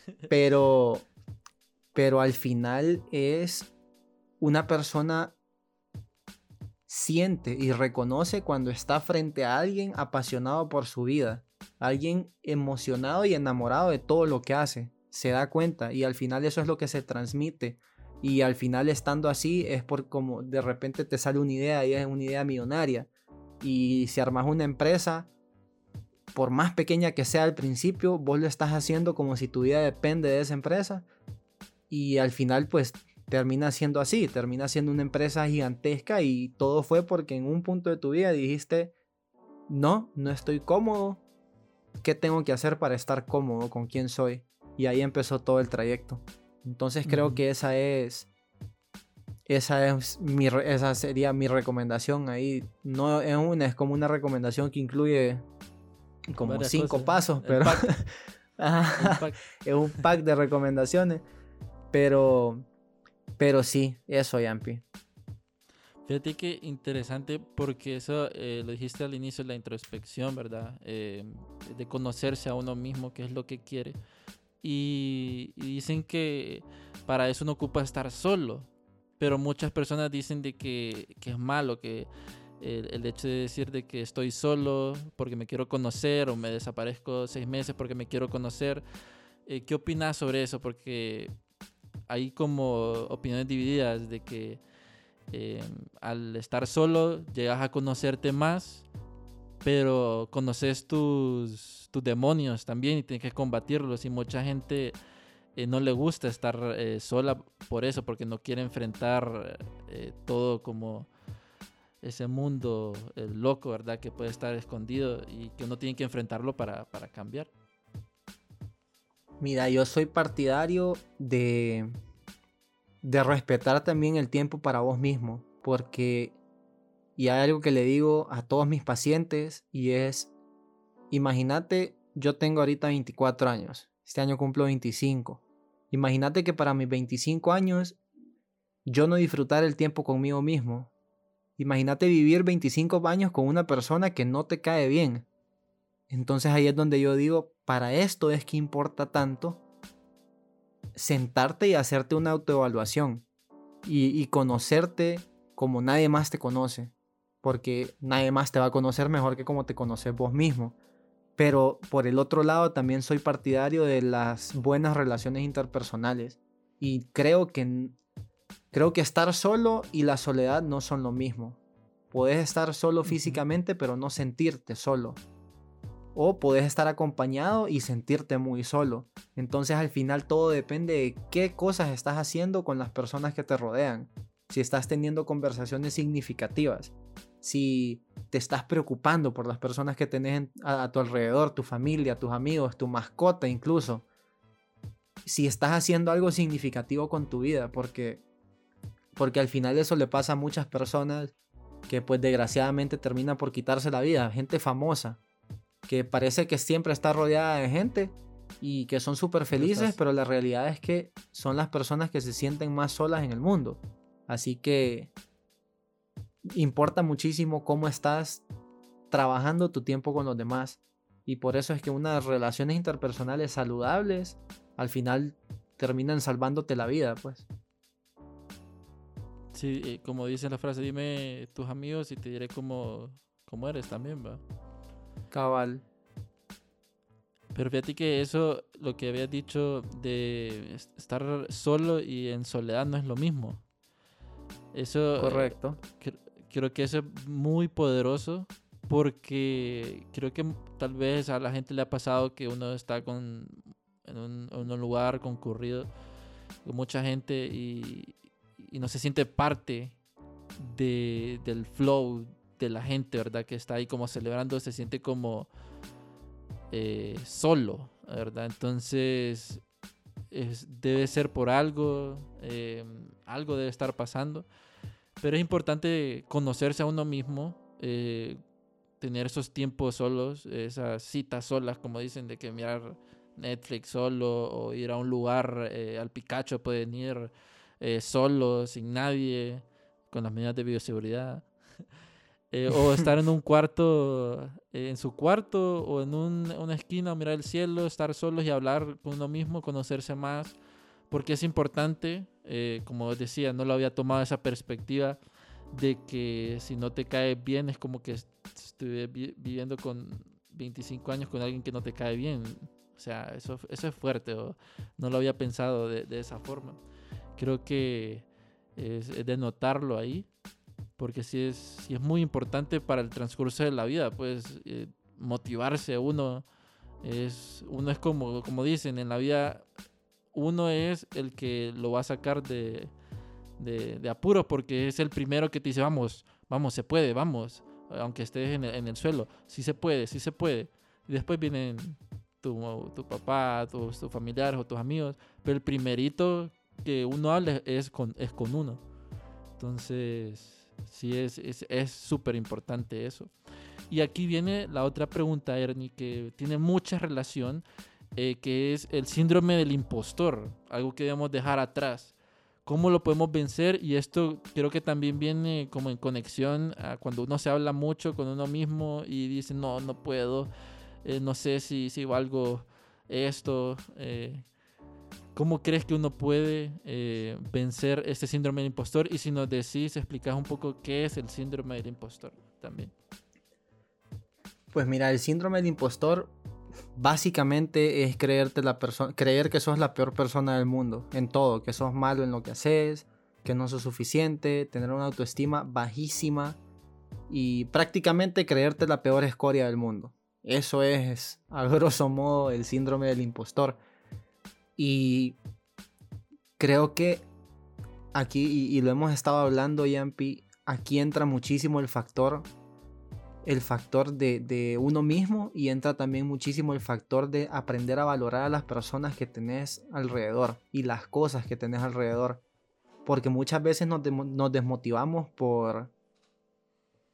pero, pero al final es una persona siente y reconoce cuando está frente a alguien apasionado por su vida, alguien emocionado y enamorado de todo lo que hace, se da cuenta y al final eso es lo que se transmite. Y al final estando así es por como de repente te sale una idea y es una idea millonaria y si armas una empresa por más pequeña que sea al principio, vos lo estás haciendo como si tu vida depende de esa empresa y al final pues termina siendo así, termina siendo una empresa gigantesca y todo fue porque en un punto de tu vida dijiste, no, no estoy cómodo, ¿qué tengo que hacer para estar cómodo con quién soy? Y ahí empezó todo el trayecto. Entonces creo que esa es, esa es mi, esa sería mi recomendación ahí. No es una, es como una recomendación que incluye como cinco pasos, pero es un pack de recomendaciones. Pero pero sí, eso, Yampi. Fíjate que interesante porque eso eh, lo dijiste al inicio, la introspección, ¿verdad? Eh, de conocerse a uno mismo, qué es lo que quiere. Y, dicen que para eso no ocupa estar solo. Pero muchas personas dicen de que, que es malo, que el, hecho de decir de que estoy solo porque me quiero conocer o me desaparezco seis meses porque me quiero conocer. Eh, ¿Qué opinas sobre eso? Porque hay como opiniones divididas de que eh, al estar solo llegas a conocerte más, pero conoces tus, tus demonios también y tienes que combatirlos y mucha gente eh, no le gusta estar eh, sola por eso, porque no quiere enfrentar todo como ese mundo loco, ¿verdad? Que puede estar escondido y que uno tiene que enfrentarlo para, para cambiar. Mira, yo soy partidario de, de respetar también el tiempo para vos mismo, porque, y hay algo que le digo a todos mis pacientes, y es, imagínate, yo tengo ahorita 24 años, este año cumplo 25, imagínate que para mis 25 años yo no disfrutar el tiempo conmigo mismo. Imagínate vivir 25 años con una persona que no te cae bien. Entonces ahí es donde yo digo, para esto es que importa tanto sentarte y hacerte una autoevaluación y, conocerte como nadie más te conoce, porque nadie más te va a conocer mejor que como te conoces vos mismo. Pero por el otro lado también soy partidario de las buenas relaciones interpersonales y creo que creo que estar solo y la soledad no son lo mismo. Puedes estar solo físicamente, pero no sentirte solo o puedes estar acompañado y sentirte muy solo. Entonces al final todo depende de qué cosas estás haciendo con las personas que te rodean. Si estás teniendo conversaciones significativas, si te estás preocupando por las personas que tenés a, tu alrededor, tu familia, tus amigos, tu mascota incluso. Si estás haciendo algo significativo con tu vida, porque porque al final eso le pasa a muchas personas que pues desgraciadamente terminan por quitarse la vida, gente famosa, que parece que siempre está rodeada de gente y que son súper felices, pero la realidad es que son las personas que se sienten más solas en el mundo. Así que importa muchísimo cómo estás trabajando tu tiempo con los demás. Y por eso es que unas relaciones interpersonales saludables al final terminan salvándote la vida, pues. Sí, como dice la frase, dime tus amigos y te diré cómo, cómo eres también, va. Cabal. Pero fíjate que eso, lo que habías dicho de estar solo y en soledad no es lo mismo. Eso. Correcto. creo que eso es muy poderoso porque creo que tal vez a la gente le ha pasado que uno está con, en, un, lugar concurrido con mucha gente y, y no se siente parte de, del flow de la gente, ¿verdad? Que está ahí como celebrando, se siente como eh, solo, ¿verdad? Entonces, debe ser por algo, eh, algo debe estar pasando, pero es importante conocerse a uno mismo, eh, tener esos tiempos solos, esas citas solas, como dicen, de que mirar Netflix solo o ir a un lugar eh, al Picacho, pueden ir eh, solo, sin nadie, con las medidas de bioseguridad. Eh, o estar en un cuarto, en su cuarto o en una esquina, mirar el cielo, estar solos y hablar con uno mismo, conocerse más, porque es importante, como decía, no lo había tomado esa perspectiva de que si no te cae bien es como que estuve viviendo con 25 años con alguien que no te cae bien. O sea, eso, eso es fuerte. no lo había pensado de, esa forma. Creo que es, de notarlo ahí, porque sí es, sí es muy importante para el transcurso de la vida, pues eh, motivarse uno. Es, uno es como, como dicen, en la vida uno es el que lo va a sacar de, de, de apuro porque es el primero que te dice, vamos, vamos, se puede, vamos, aunque estés en el, en el suelo, sí se puede, sí se puede. Y después vienen tu, tu papá, tus, tus familiares o tus amigos, pero el primerito que uno habla es con, es con uno. Entonces, sí es súper es, importante eso. Y aquí viene la otra pregunta, Ernie, que tiene mucha relación, eh, que es el síndrome del impostor, algo que debemos dejar atrás cómo lo podemos vencer y esto creo que también viene como en conexión a cuando uno se habla mucho con uno mismo y dice no, no puedo, eh, no sé si, si valgo esto. Eh, ¿Cómo crees que uno puede eh, vencer este síndrome del impostor? Y si nos decís, explicas un poco qué es el síndrome del impostor también. Pues mira, el síndrome del impostor básicamente es creerte la persona, creer que sos la peor persona del mundo en todo, que sos malo en lo que haces, que no sos suficiente, tener una autoestima bajísima y prácticamente creerte la peor escoria del mundo. Eso es, a grosso modo, el síndrome del impostor. Y creo que aquí, y, lo hemos estado hablando, Yampi, aquí entra muchísimo el factor el factor de, uno mismo y entra también muchísimo el factor de aprender a valorar a las personas que tenés alrededor y las cosas que tenés alrededor. Porque muchas veces nos, desmotivamos por,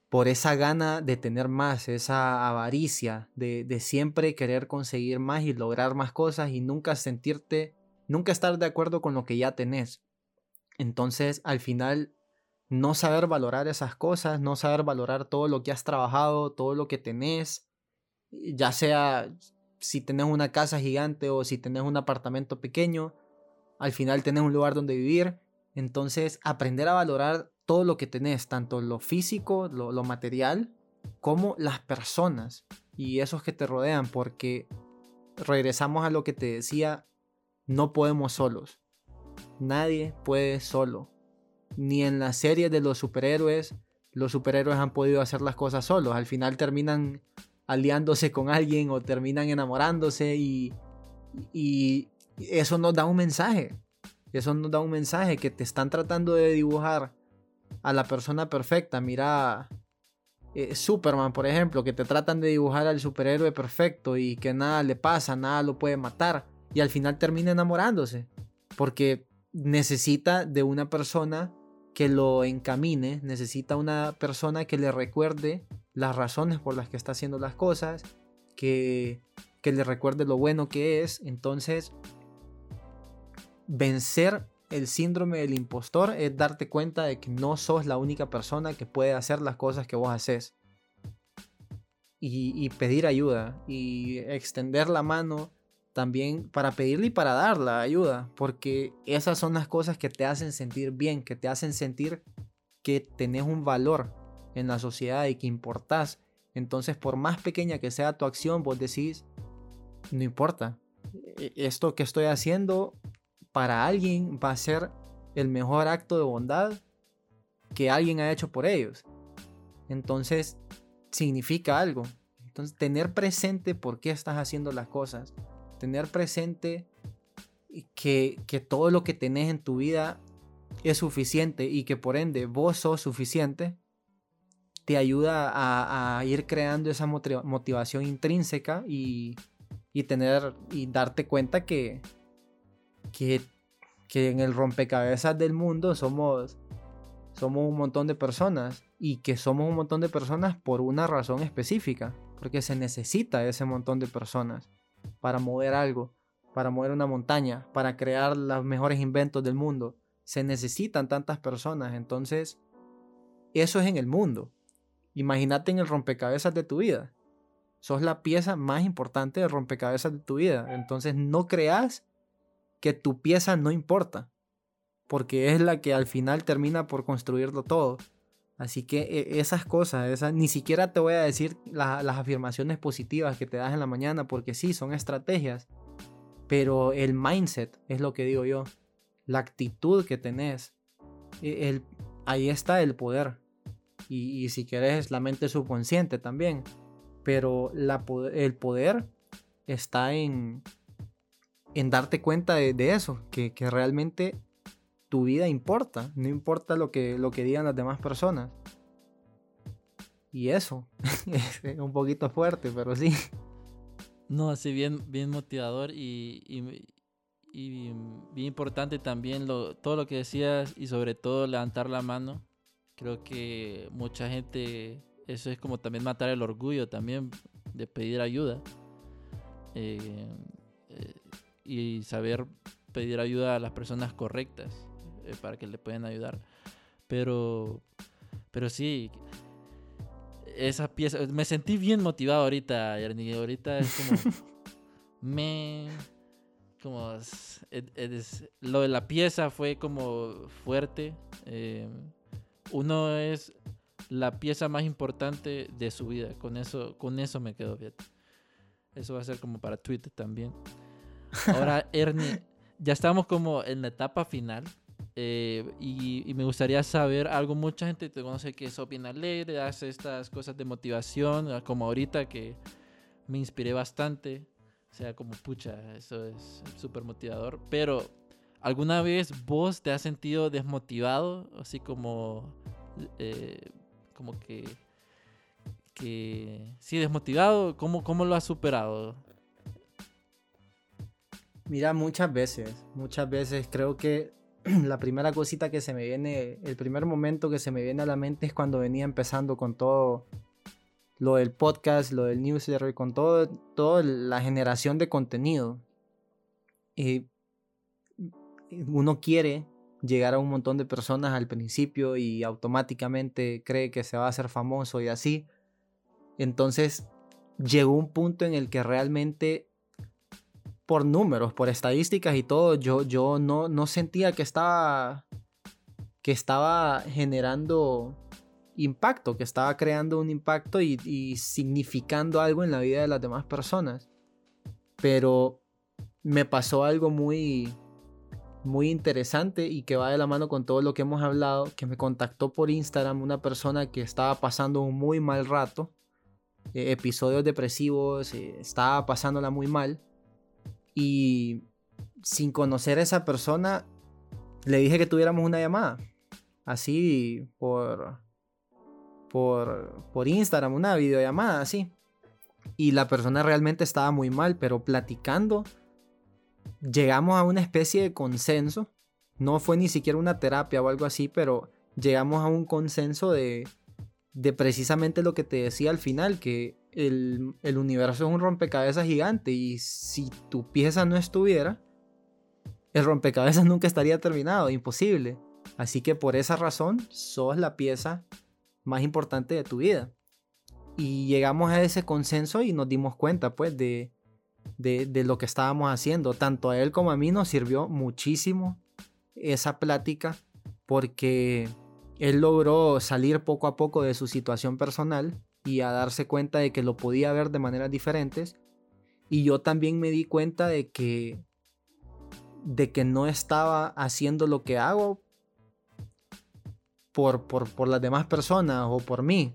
por esa gana de tener más, esa avaricia de, de siempre querer conseguir más y lograr más cosas y nunca sentirte, nunca estar de acuerdo con lo que ya tenés. Entonces al final no saber valorar esas cosas, no saber valorar todo lo que has trabajado, todo lo que tenés, ya sea si tenés una casa gigante o si tenés un apartamento pequeño, al final tenés un lugar donde vivir, entonces aprender a valorar todo lo que tenés, tanto lo físico, lo, material, como las personas y esos que te rodean, porque regresamos a lo que te decía, no podemos solos, nadie puede solo ni en las series de los superhéroes los superhéroes han podido hacer las cosas solos. Al final terminan aliándose con alguien o terminan enamorándose y, y eso nos da un mensaje. Eso nos da un mensaje que te están tratando de dibujar a la persona perfecta. Mira, eh, Superman, por ejemplo, que te tratan de dibujar al superhéroe perfecto y que nada le pasa, nada lo puede matar. Y al final termina enamorándose. Porque necesita de una persona que lo encamine, necesita una persona que le recuerde las razones por las que está haciendo las cosas, que, que le recuerde lo bueno que es. Entonces, vencer el síndrome del impostor es darte cuenta de que no sos la única persona que puede hacer las cosas que vos haces. Y, pedir ayuda y extender la mano también para pedirle y para dar la ayuda, porque esas son las cosas que te hacen sentir bien, que te hacen sentir que tenés un valor en la sociedad y que importás. Entonces, por más pequeña que sea tu acción, vos decís, no importa, e-, esto que estoy haciendo para alguien va a ser el mejor acto de bondad que alguien ha hecho por ellos. Entonces, significa algo. Entonces, tener presente por qué estás haciendo las cosas tener presente que, todo lo que tenés en tu vida es suficiente y que por ende vos sos suficiente, te ayuda a, ir creando esa motivación intrínseca y, tener y darte cuenta que, que, que, en el rompecabezas del mundo somos, somos un montón de personas y que somos un montón de personas por una razón específica, porque se necesita ese montón de personas para mover algo, para mover una montaña, para crear los mejores inventos del mundo. Se necesitan tantas personas, entonces eso es en el mundo. Imagínate en el rompecabezas de tu vida. Sos la pieza más importante del rompecabezas de tu vida. Entonces no creas que tu pieza no importa, porque es la que al final termina por construirlo todo. Así que e, esas cosas, esas, ni siquiera te voy a decir las afirmaciones positivas que te das en la mañana, porque sí, son estrategias, pero el mindset es lo que digo yo, la actitud que tenés, e, el, ahí está el poder. Y, si querés, la mente subconsciente también. Pero la, el poder está en, en darte cuenta de, eso, que, realmente tu vida importa, no importa lo que, lo que digan las demás personas. Y eso, es un poquito fuerte, pero sí. No, así bien, bien motivador y, y, y bien importante también lo, todo lo que decías y sobre todo levantar la mano. Creo que mucha gente, eso es como también matar el orgullo también de pedir ayuda. Eh, y saber pedir ayuda a las personas correctas eh, para que le puedan ayudar. Pero, pero sí, esa pieza, me sentí bien motivado ahorita, Ernie. Ahorita es como, me, como, lo de la pieza fue como fuerte. Eh, uno es la pieza más importante de su vida. Con eso, con eso me quedo bien. Eso va a ser como para Twitter también. Ahora, Ernie, ya estamos como en la etapa final. Eh, y, me gustaría saber algo. Mucha gente te conoce que es bien alegre, hace estas cosas de motivación, como ahorita que me inspiré bastante. O sea, como pucha, eso es súper motivador. Pero, ¿alguna vez vos te has sentido desmotivado? Así como, eh, como que, que, sí, desmotivado. ¿Cómo, cómo lo has superado? Mira, muchas veces, muchas veces creo que la primera cosita que se me viene, el primer momento que se me viene a la mente es cuando venía empezando con todo lo del podcast, lo del newsletter, con todo, toda la generación de contenido. Y uno quiere llegar a un montón de personas al principio y automáticamente cree que se va a hacer famoso y así. Entonces llegó un punto en el que realmente por números, por estadísticas y todo, yo, yo no, no sentía que estaba, que estaba generando impacto, que estaba creando un impacto y, significando algo en la vida de las demás personas. Pero me pasó algo muy, muy interesante y que va de la mano con todo lo que hemos hablado, que me contactó por Instagram una persona que estaba pasando un muy mal rato, eh, episodios depresivos, eh, estaba pasándola muy mal y sin conocer a esa persona, le dije que tuviéramos una llamada. Así por, por, por Instagram, una videollamada así. Y la persona realmente estaba muy mal, pero platicando, llegamos a una especie de consenso. No fue ni siquiera una terapia o algo así, pero llegamos a un consenso de, de precisamente lo que te decía al final, que el, universo es un rompecabezas gigante y si tu pieza no estuviera, el rompecabezas nunca estaría terminado, imposible. Así que por esa razón, sos la pieza más importante de tu vida. Y llegamos a ese consenso y nos dimos cuenta, pues, de, de, de, lo que estábamos haciendo. Tanto a él como a mí nos sirvió muchísimo esa plática porque él logró salir poco a poco de su situación personal y a darse cuenta de que lo podía ver de maneras diferentes. Y yo también me di cuenta de que de que no estaba haciendo lo que hago por, por, por las demás personas o por mí,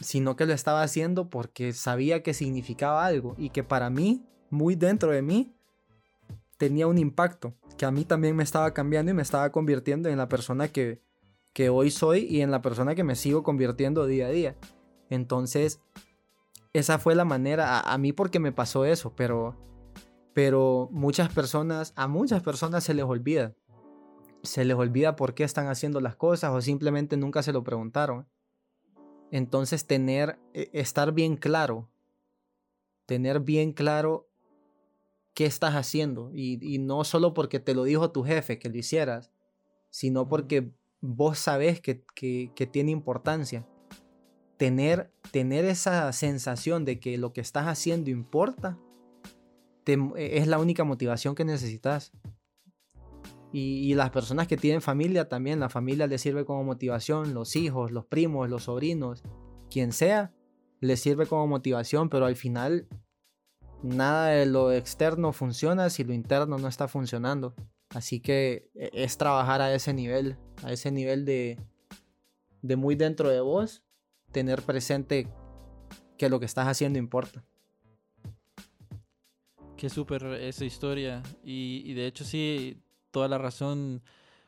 sino que lo estaba haciendo porque sabía que significaba algo y que para mí, muy dentro de mí, tenía un impacto, que a mí también me estaba cambiando y me estaba convirtiendo en la persona que, que hoy soy y en la persona que me sigo convirtiendo día a día. Entonces, esa fue la manera, a, mí porque me pasó eso, pero, pero muchas personas, a muchas personas se les olvida. se les olvida por qué están haciendo las cosas o simplemente nunca se lo preguntaron. Entonces tener, e, estar bien claro, tener bien claro qué estás haciendo y, no solo porque te lo dijo tu jefe que lo hicieras, sino porque vos sabés que, que tiene importancia tener, tener esa sensación de que lo que estás haciendo importa, es la única motivación que necesitas. Y, las personas que tienen familia también, la familia les sirve como motivación, los hijos, los primos, los sobrinos, quien sea, les sirve como motivación, pero al final nada de lo externo funciona si lo interno no está funcionando. Así que e, es trabajar a ese nivel, a ese nivel de, de muy dentro de vos tener presente que lo que estás haciendo importa. Qué súper esa historia. Y, de hecho sí, toda la razón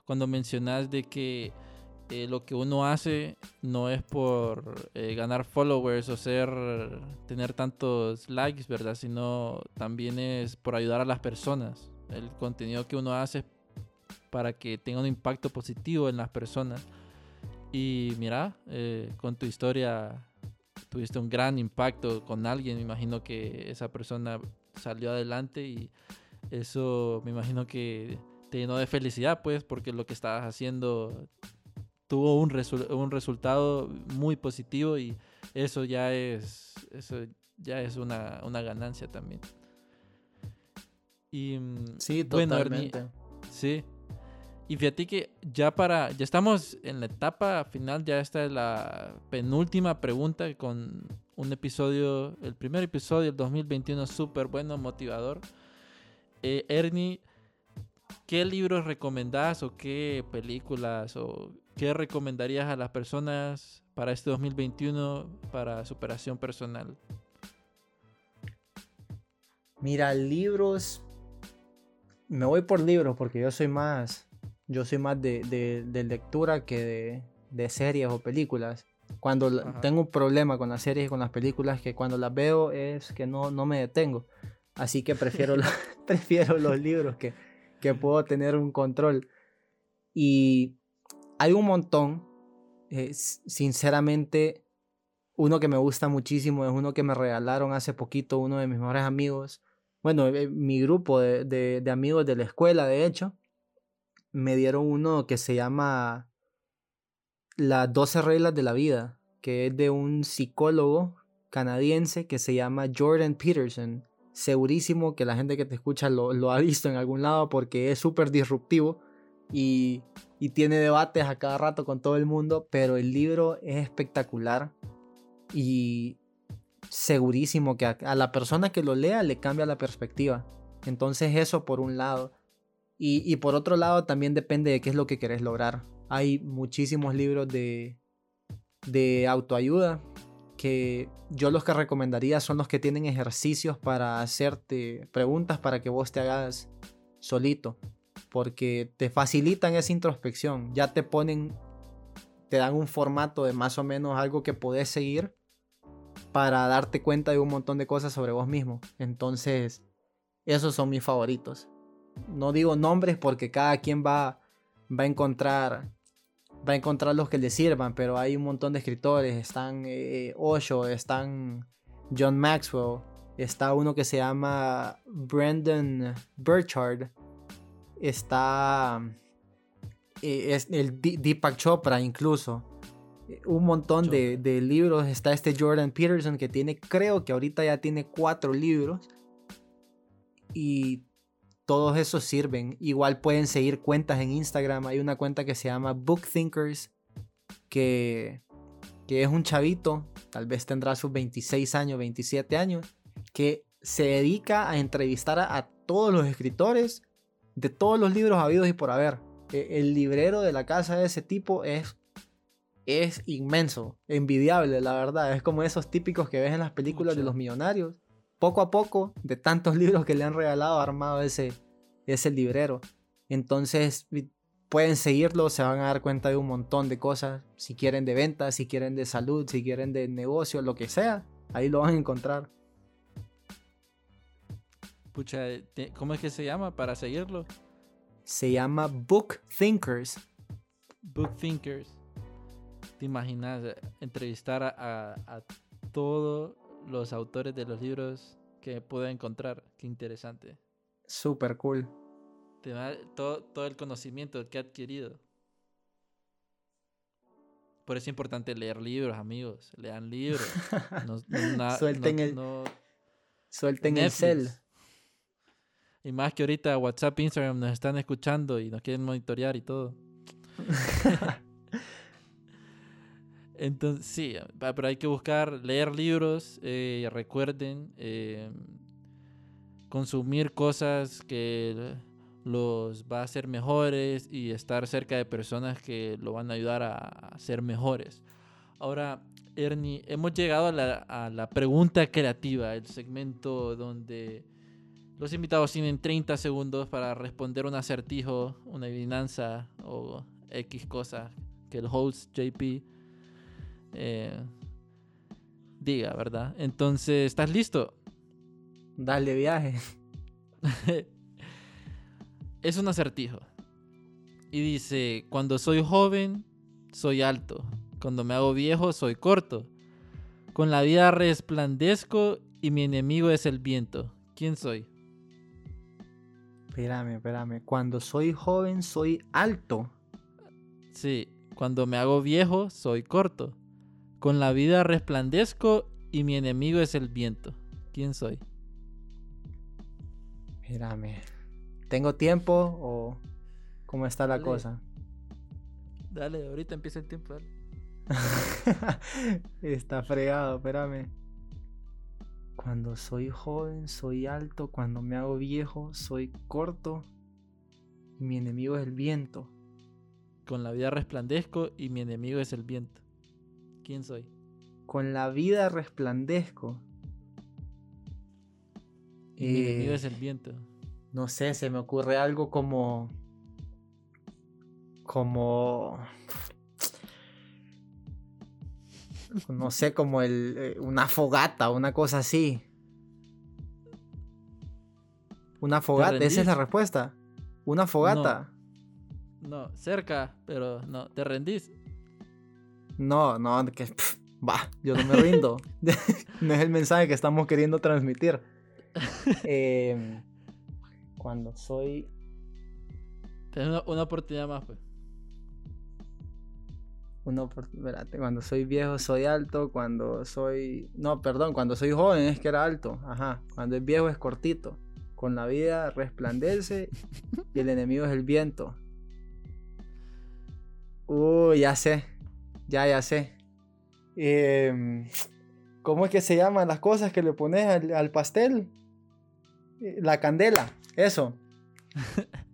cuando mencionas de que eh, lo que uno hace no es por eh, ganar followers o ser tener tantos likes, ¿verdad? Sino también es por ayudar a las personas. El contenido que uno hace para que tenga un impacto positivo en las personas. Y mira, eh, con tu historia tuviste un gran impacto con alguien. Me imagino que esa persona salió adelante y eso me imagino que te llenó de felicidad, pues, porque lo que estabas haciendo tuvo un, un resultado muy positivo y eso ya es, eso ya es una, una ganancia también. Y, mm, sí, totalmente. sí, y fíjate que ya para, ya estamos en la etapa final, ya esta es la penúltima pregunta con un episodio, el primer episodio del 2021 súper bueno, motivador. Eh, Ernie, ¿qué libros recomendás o qué películas o qué recomendarías a las personas para este 2021 para superación personal? Mira, libros, me voy por libros porque yo soy más yo soy más de, lectura que de, series o películas. Cuando tengo un problema con las series y con las películas, que cuando las veo es que no, no me detengo. Así que prefiero, los, prefiero los libros que, que puedo tener un control. Y hay un montón. Eh, sinceramente, uno que me gusta muchísimo es uno que me regalaron hace poquito uno de mis mejores amigos. Bueno, eh, mi grupo de, de amigos de la escuela, de hecho me dieron uno que se llama Las 12 reglas de la vida, que es de un psicólogo canadiense que se llama Jordan Peterson. Segurísimo que la gente que te escucha lo, ha visto en algún lado porque es súper disruptivo y, tiene debates a cada rato con todo el mundo, pero el libro es espectacular y segurísimo que a la persona que lo lea le cambia la perspectiva. Entonces eso por un lado. Y, por otro lado, también depende de qué es lo que querés lograr. Hay muchísimos libros de, de autoayuda que yo los que recomendaría son los que tienen ejercicios para hacerte preguntas para que vos te hagas solito. Porque te facilitan esa introspección. Ya te ponen, te dan un formato de más o menos algo que podés seguir para darte cuenta de un montón de cosas sobre vos mismo. Entonces, esos son mis favoritos no digo nombres porque cada quien va, va a encontrar va a encontrar los que le sirvan, pero hay un montón de escritores, están eh, Osho, están John Maxwell, está uno que se llama Brandon Burchard, está eh, es el Deepak Chopra incluso, un montón de, de, libros, está este Jordan Peterson que tiene, creo que ahorita ya tiene cuatro libros. Y todos esos sirven. Igual pueden seguir cuentas en Instagram. Hay una cuenta que se llama Bookthinkers, que, que es un chavito, tal vez tendrá sus 26 años, 27 años, que se dedica a entrevistar a, todos los escritores de todos los libros habidos y por haber. E, el librero de la casa de ese tipo es, es inmenso, envidiable, la verdad. Es como esos típicos que ves en las películas de los millonarios poco a poco, de tantos libros que le han regalado, ha armado ese, ese librero. Entonces pueden seguirlo, se van a dar cuenta de un montón de cosas. Si quieren de venta, si quieren de salud, si quieren de negocio, lo que sea, ahí lo van a encontrar. Pucha, ¿cómo es que se llama para seguirlo? Se llama Book Thinkers. Book Thinkers. ¿Te imaginas entrevistar a, a todos los autores de los libros que pueda encontrar? Qué interesante. Super cool. Te da todo, todo el conocimiento que ha adquirido. Por eso es importante leer libros, amigos. Lean libros. No, na- Suelten no- el- no- Suelten el cel. Y más que ahorita WhatsApp, Instagram nos están escuchando y nos quieren monitorear y todo. Entonces, sí, pero hay que buscar leer libros. eh, recuerden, eh, consumir cosas que los va a hacer mejores y estar cerca de personas que lo van a ayudar a, a ser mejores. Ahora, Ernie, hemos llegado a la, a la pregunta creativa, el segmento donde los invitados tienen 30 segundos para responder un acertijo, una adivinanza o X cosa que el host JP eh, diga, ¿verdad? Entonces, ¿estás listo? Dale viaje. es un acertijo. Y dice, cuando soy joven, soy alto. Cuando me hago viejo, soy corto. Con la vida resplandezco y mi enemigo es el viento. ¿Quién soy? Espérame, espérame. Cuando soy joven, soy alto. Sí, cuando me hago viejo, soy corto. Con la vida resplandezco y mi enemigo es el viento. ¿Quién soy? Espérame. ¿Tengo tiempo o cómo está la cosa? Dale, ahorita empieza el tiempo. dale. está fregado, espérame. Cuando soy joven, soy alto. Cuando me hago viejo, soy corto. Y mi enemigo es el viento. Con la vida resplandezco y mi enemigo es el viento. ¿Quién soy? Con la vida resplandezco. Y mi enemigo Eh, es el viento. No sé, se me ocurre algo como. Como. No sé, como el. eh, una fogata, una cosa así. Una fogata, esa es la respuesta. Una fogata. No, cerca, pero no, te rendís. No, no, que. Va, yo no me rindo. no es el mensaje que estamos queriendo transmitir. Em, cuando soy Tienes una, una oportunidad más, pues. Por- espérate, cuando soy viejo soy alto, cuando soy... No, perdón, cuando soy joven es que era alto. Ajá, cuando es viejo es cortito. Con la vida resplandece y el enemigo es el viento. Uy, ya sé. Ya, ya sé. Em, ¿Cómo es que se llaman las cosas que le pones al, al pastel? Eh, La candela, eso.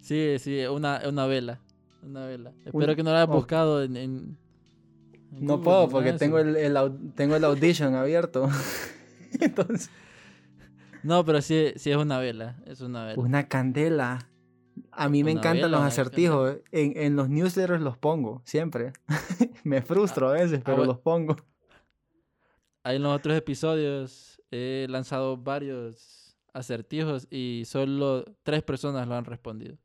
Sí, sí, una, una vela. Una vela. Un- Espero que no la hayas oh. buscado en. No puedo porque tengo el, tengo el audition abierto. Entonces... No, pero sí, sí es una vela. Es una vela. Una candela. A mí me Una encantan los acertijos. En, en los newsletters los pongo, siempre. me frustro a veces, pero bueno. los pongo. Ahí en los otros episodios he lanzado varios acertijos y solo tres personas lo han respondido.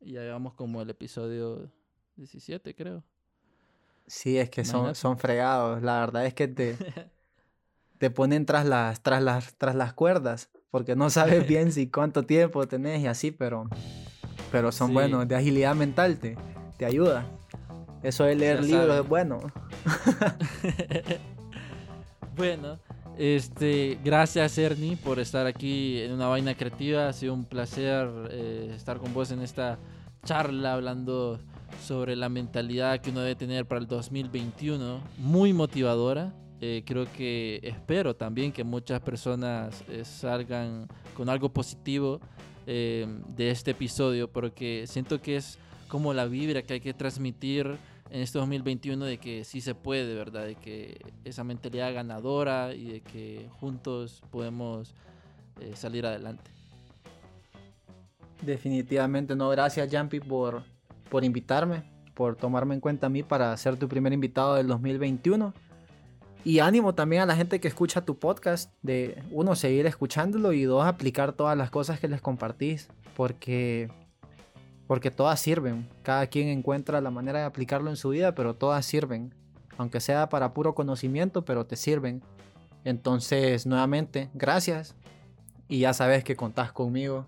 Y ya llevamos como el episodio 17, creo. Sí, es que son, son fregados. La verdad es que te, te ponen tras las, tras, las, tras las cuerdas. Porque no sabes bien si cuánto tiempo tenés y así, pero, pero son Sí. buenos. De agilidad mental te, te ayuda. Eso de leer Ya libros saben. es bueno. bueno, este, gracias Ernie por estar aquí en una vaina creativa. Ha sido un placer eh, estar con vos en esta charla hablando sobre la mentalidad que uno debe tener para el 2021. Muy motivadora. Eh, creo que espero también que muchas personas eh, salgan con algo positivo eh, de este episodio porque siento que es como la vibra que hay que transmitir en este 2021 de que sí se puede, ¿verdad? De que esa mentalidad ganadora y de que juntos podemos eh, salir adelante. Definitivamente no. Gracias, Jumpy, por, por invitarme, por tomarme en cuenta a mí para ser tu primer invitado del 2021. Y ánimo también a la gente que escucha tu podcast, de uno, seguir escuchándolo y dos, aplicar todas las cosas que les compartís, porque Porque todas sirven. Cada quien encuentra la manera de aplicarlo en su vida, pero todas sirven. Aunque sea para puro conocimiento, pero te sirven. Entonces, nuevamente, gracias. Y ya sabes que contás conmigo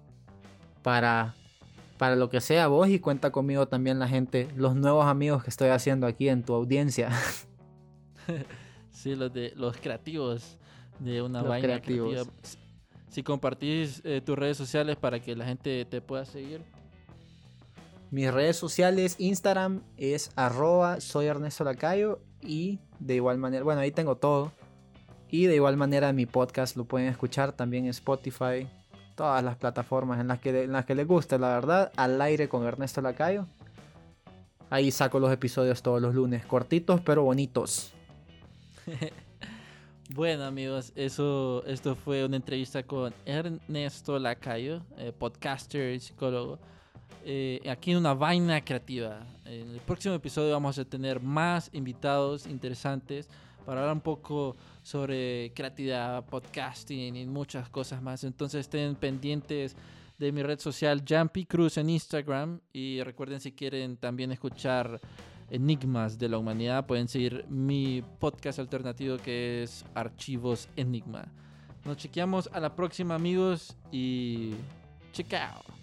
para, para lo que sea vos y cuenta conmigo también la gente, los nuevos amigos que estoy haciendo aquí en tu audiencia. sí, los, de, los creativos de una vaina creativa. Si compartís eh, tus redes sociales para que la gente te pueda seguir. Mis redes sociales, Instagram es arroba soy Ernesto Lacayo y de igual manera, bueno, ahí tengo todo. Y de igual manera mi podcast lo pueden escuchar también en Spotify, todas las plataformas en las que, en las que les guste, la verdad, al aire con Ernesto Lacayo. Ahí saco los episodios todos los lunes, cortitos pero bonitos. bueno amigos, eso, esto fue una entrevista con Ernesto Lacayo, eh, podcaster y psicólogo. Eh, aquí en una vaina creativa. En el próximo episodio vamos a tener más invitados interesantes para hablar un poco sobre creatividad, podcasting y muchas cosas más. Entonces estén pendientes de mi red social Jumpy Cruz en Instagram y recuerden si quieren también escuchar enigmas de la humanidad pueden seguir mi podcast alternativo que es Archivos Enigma. Nos chequeamos a la próxima amigos y check out.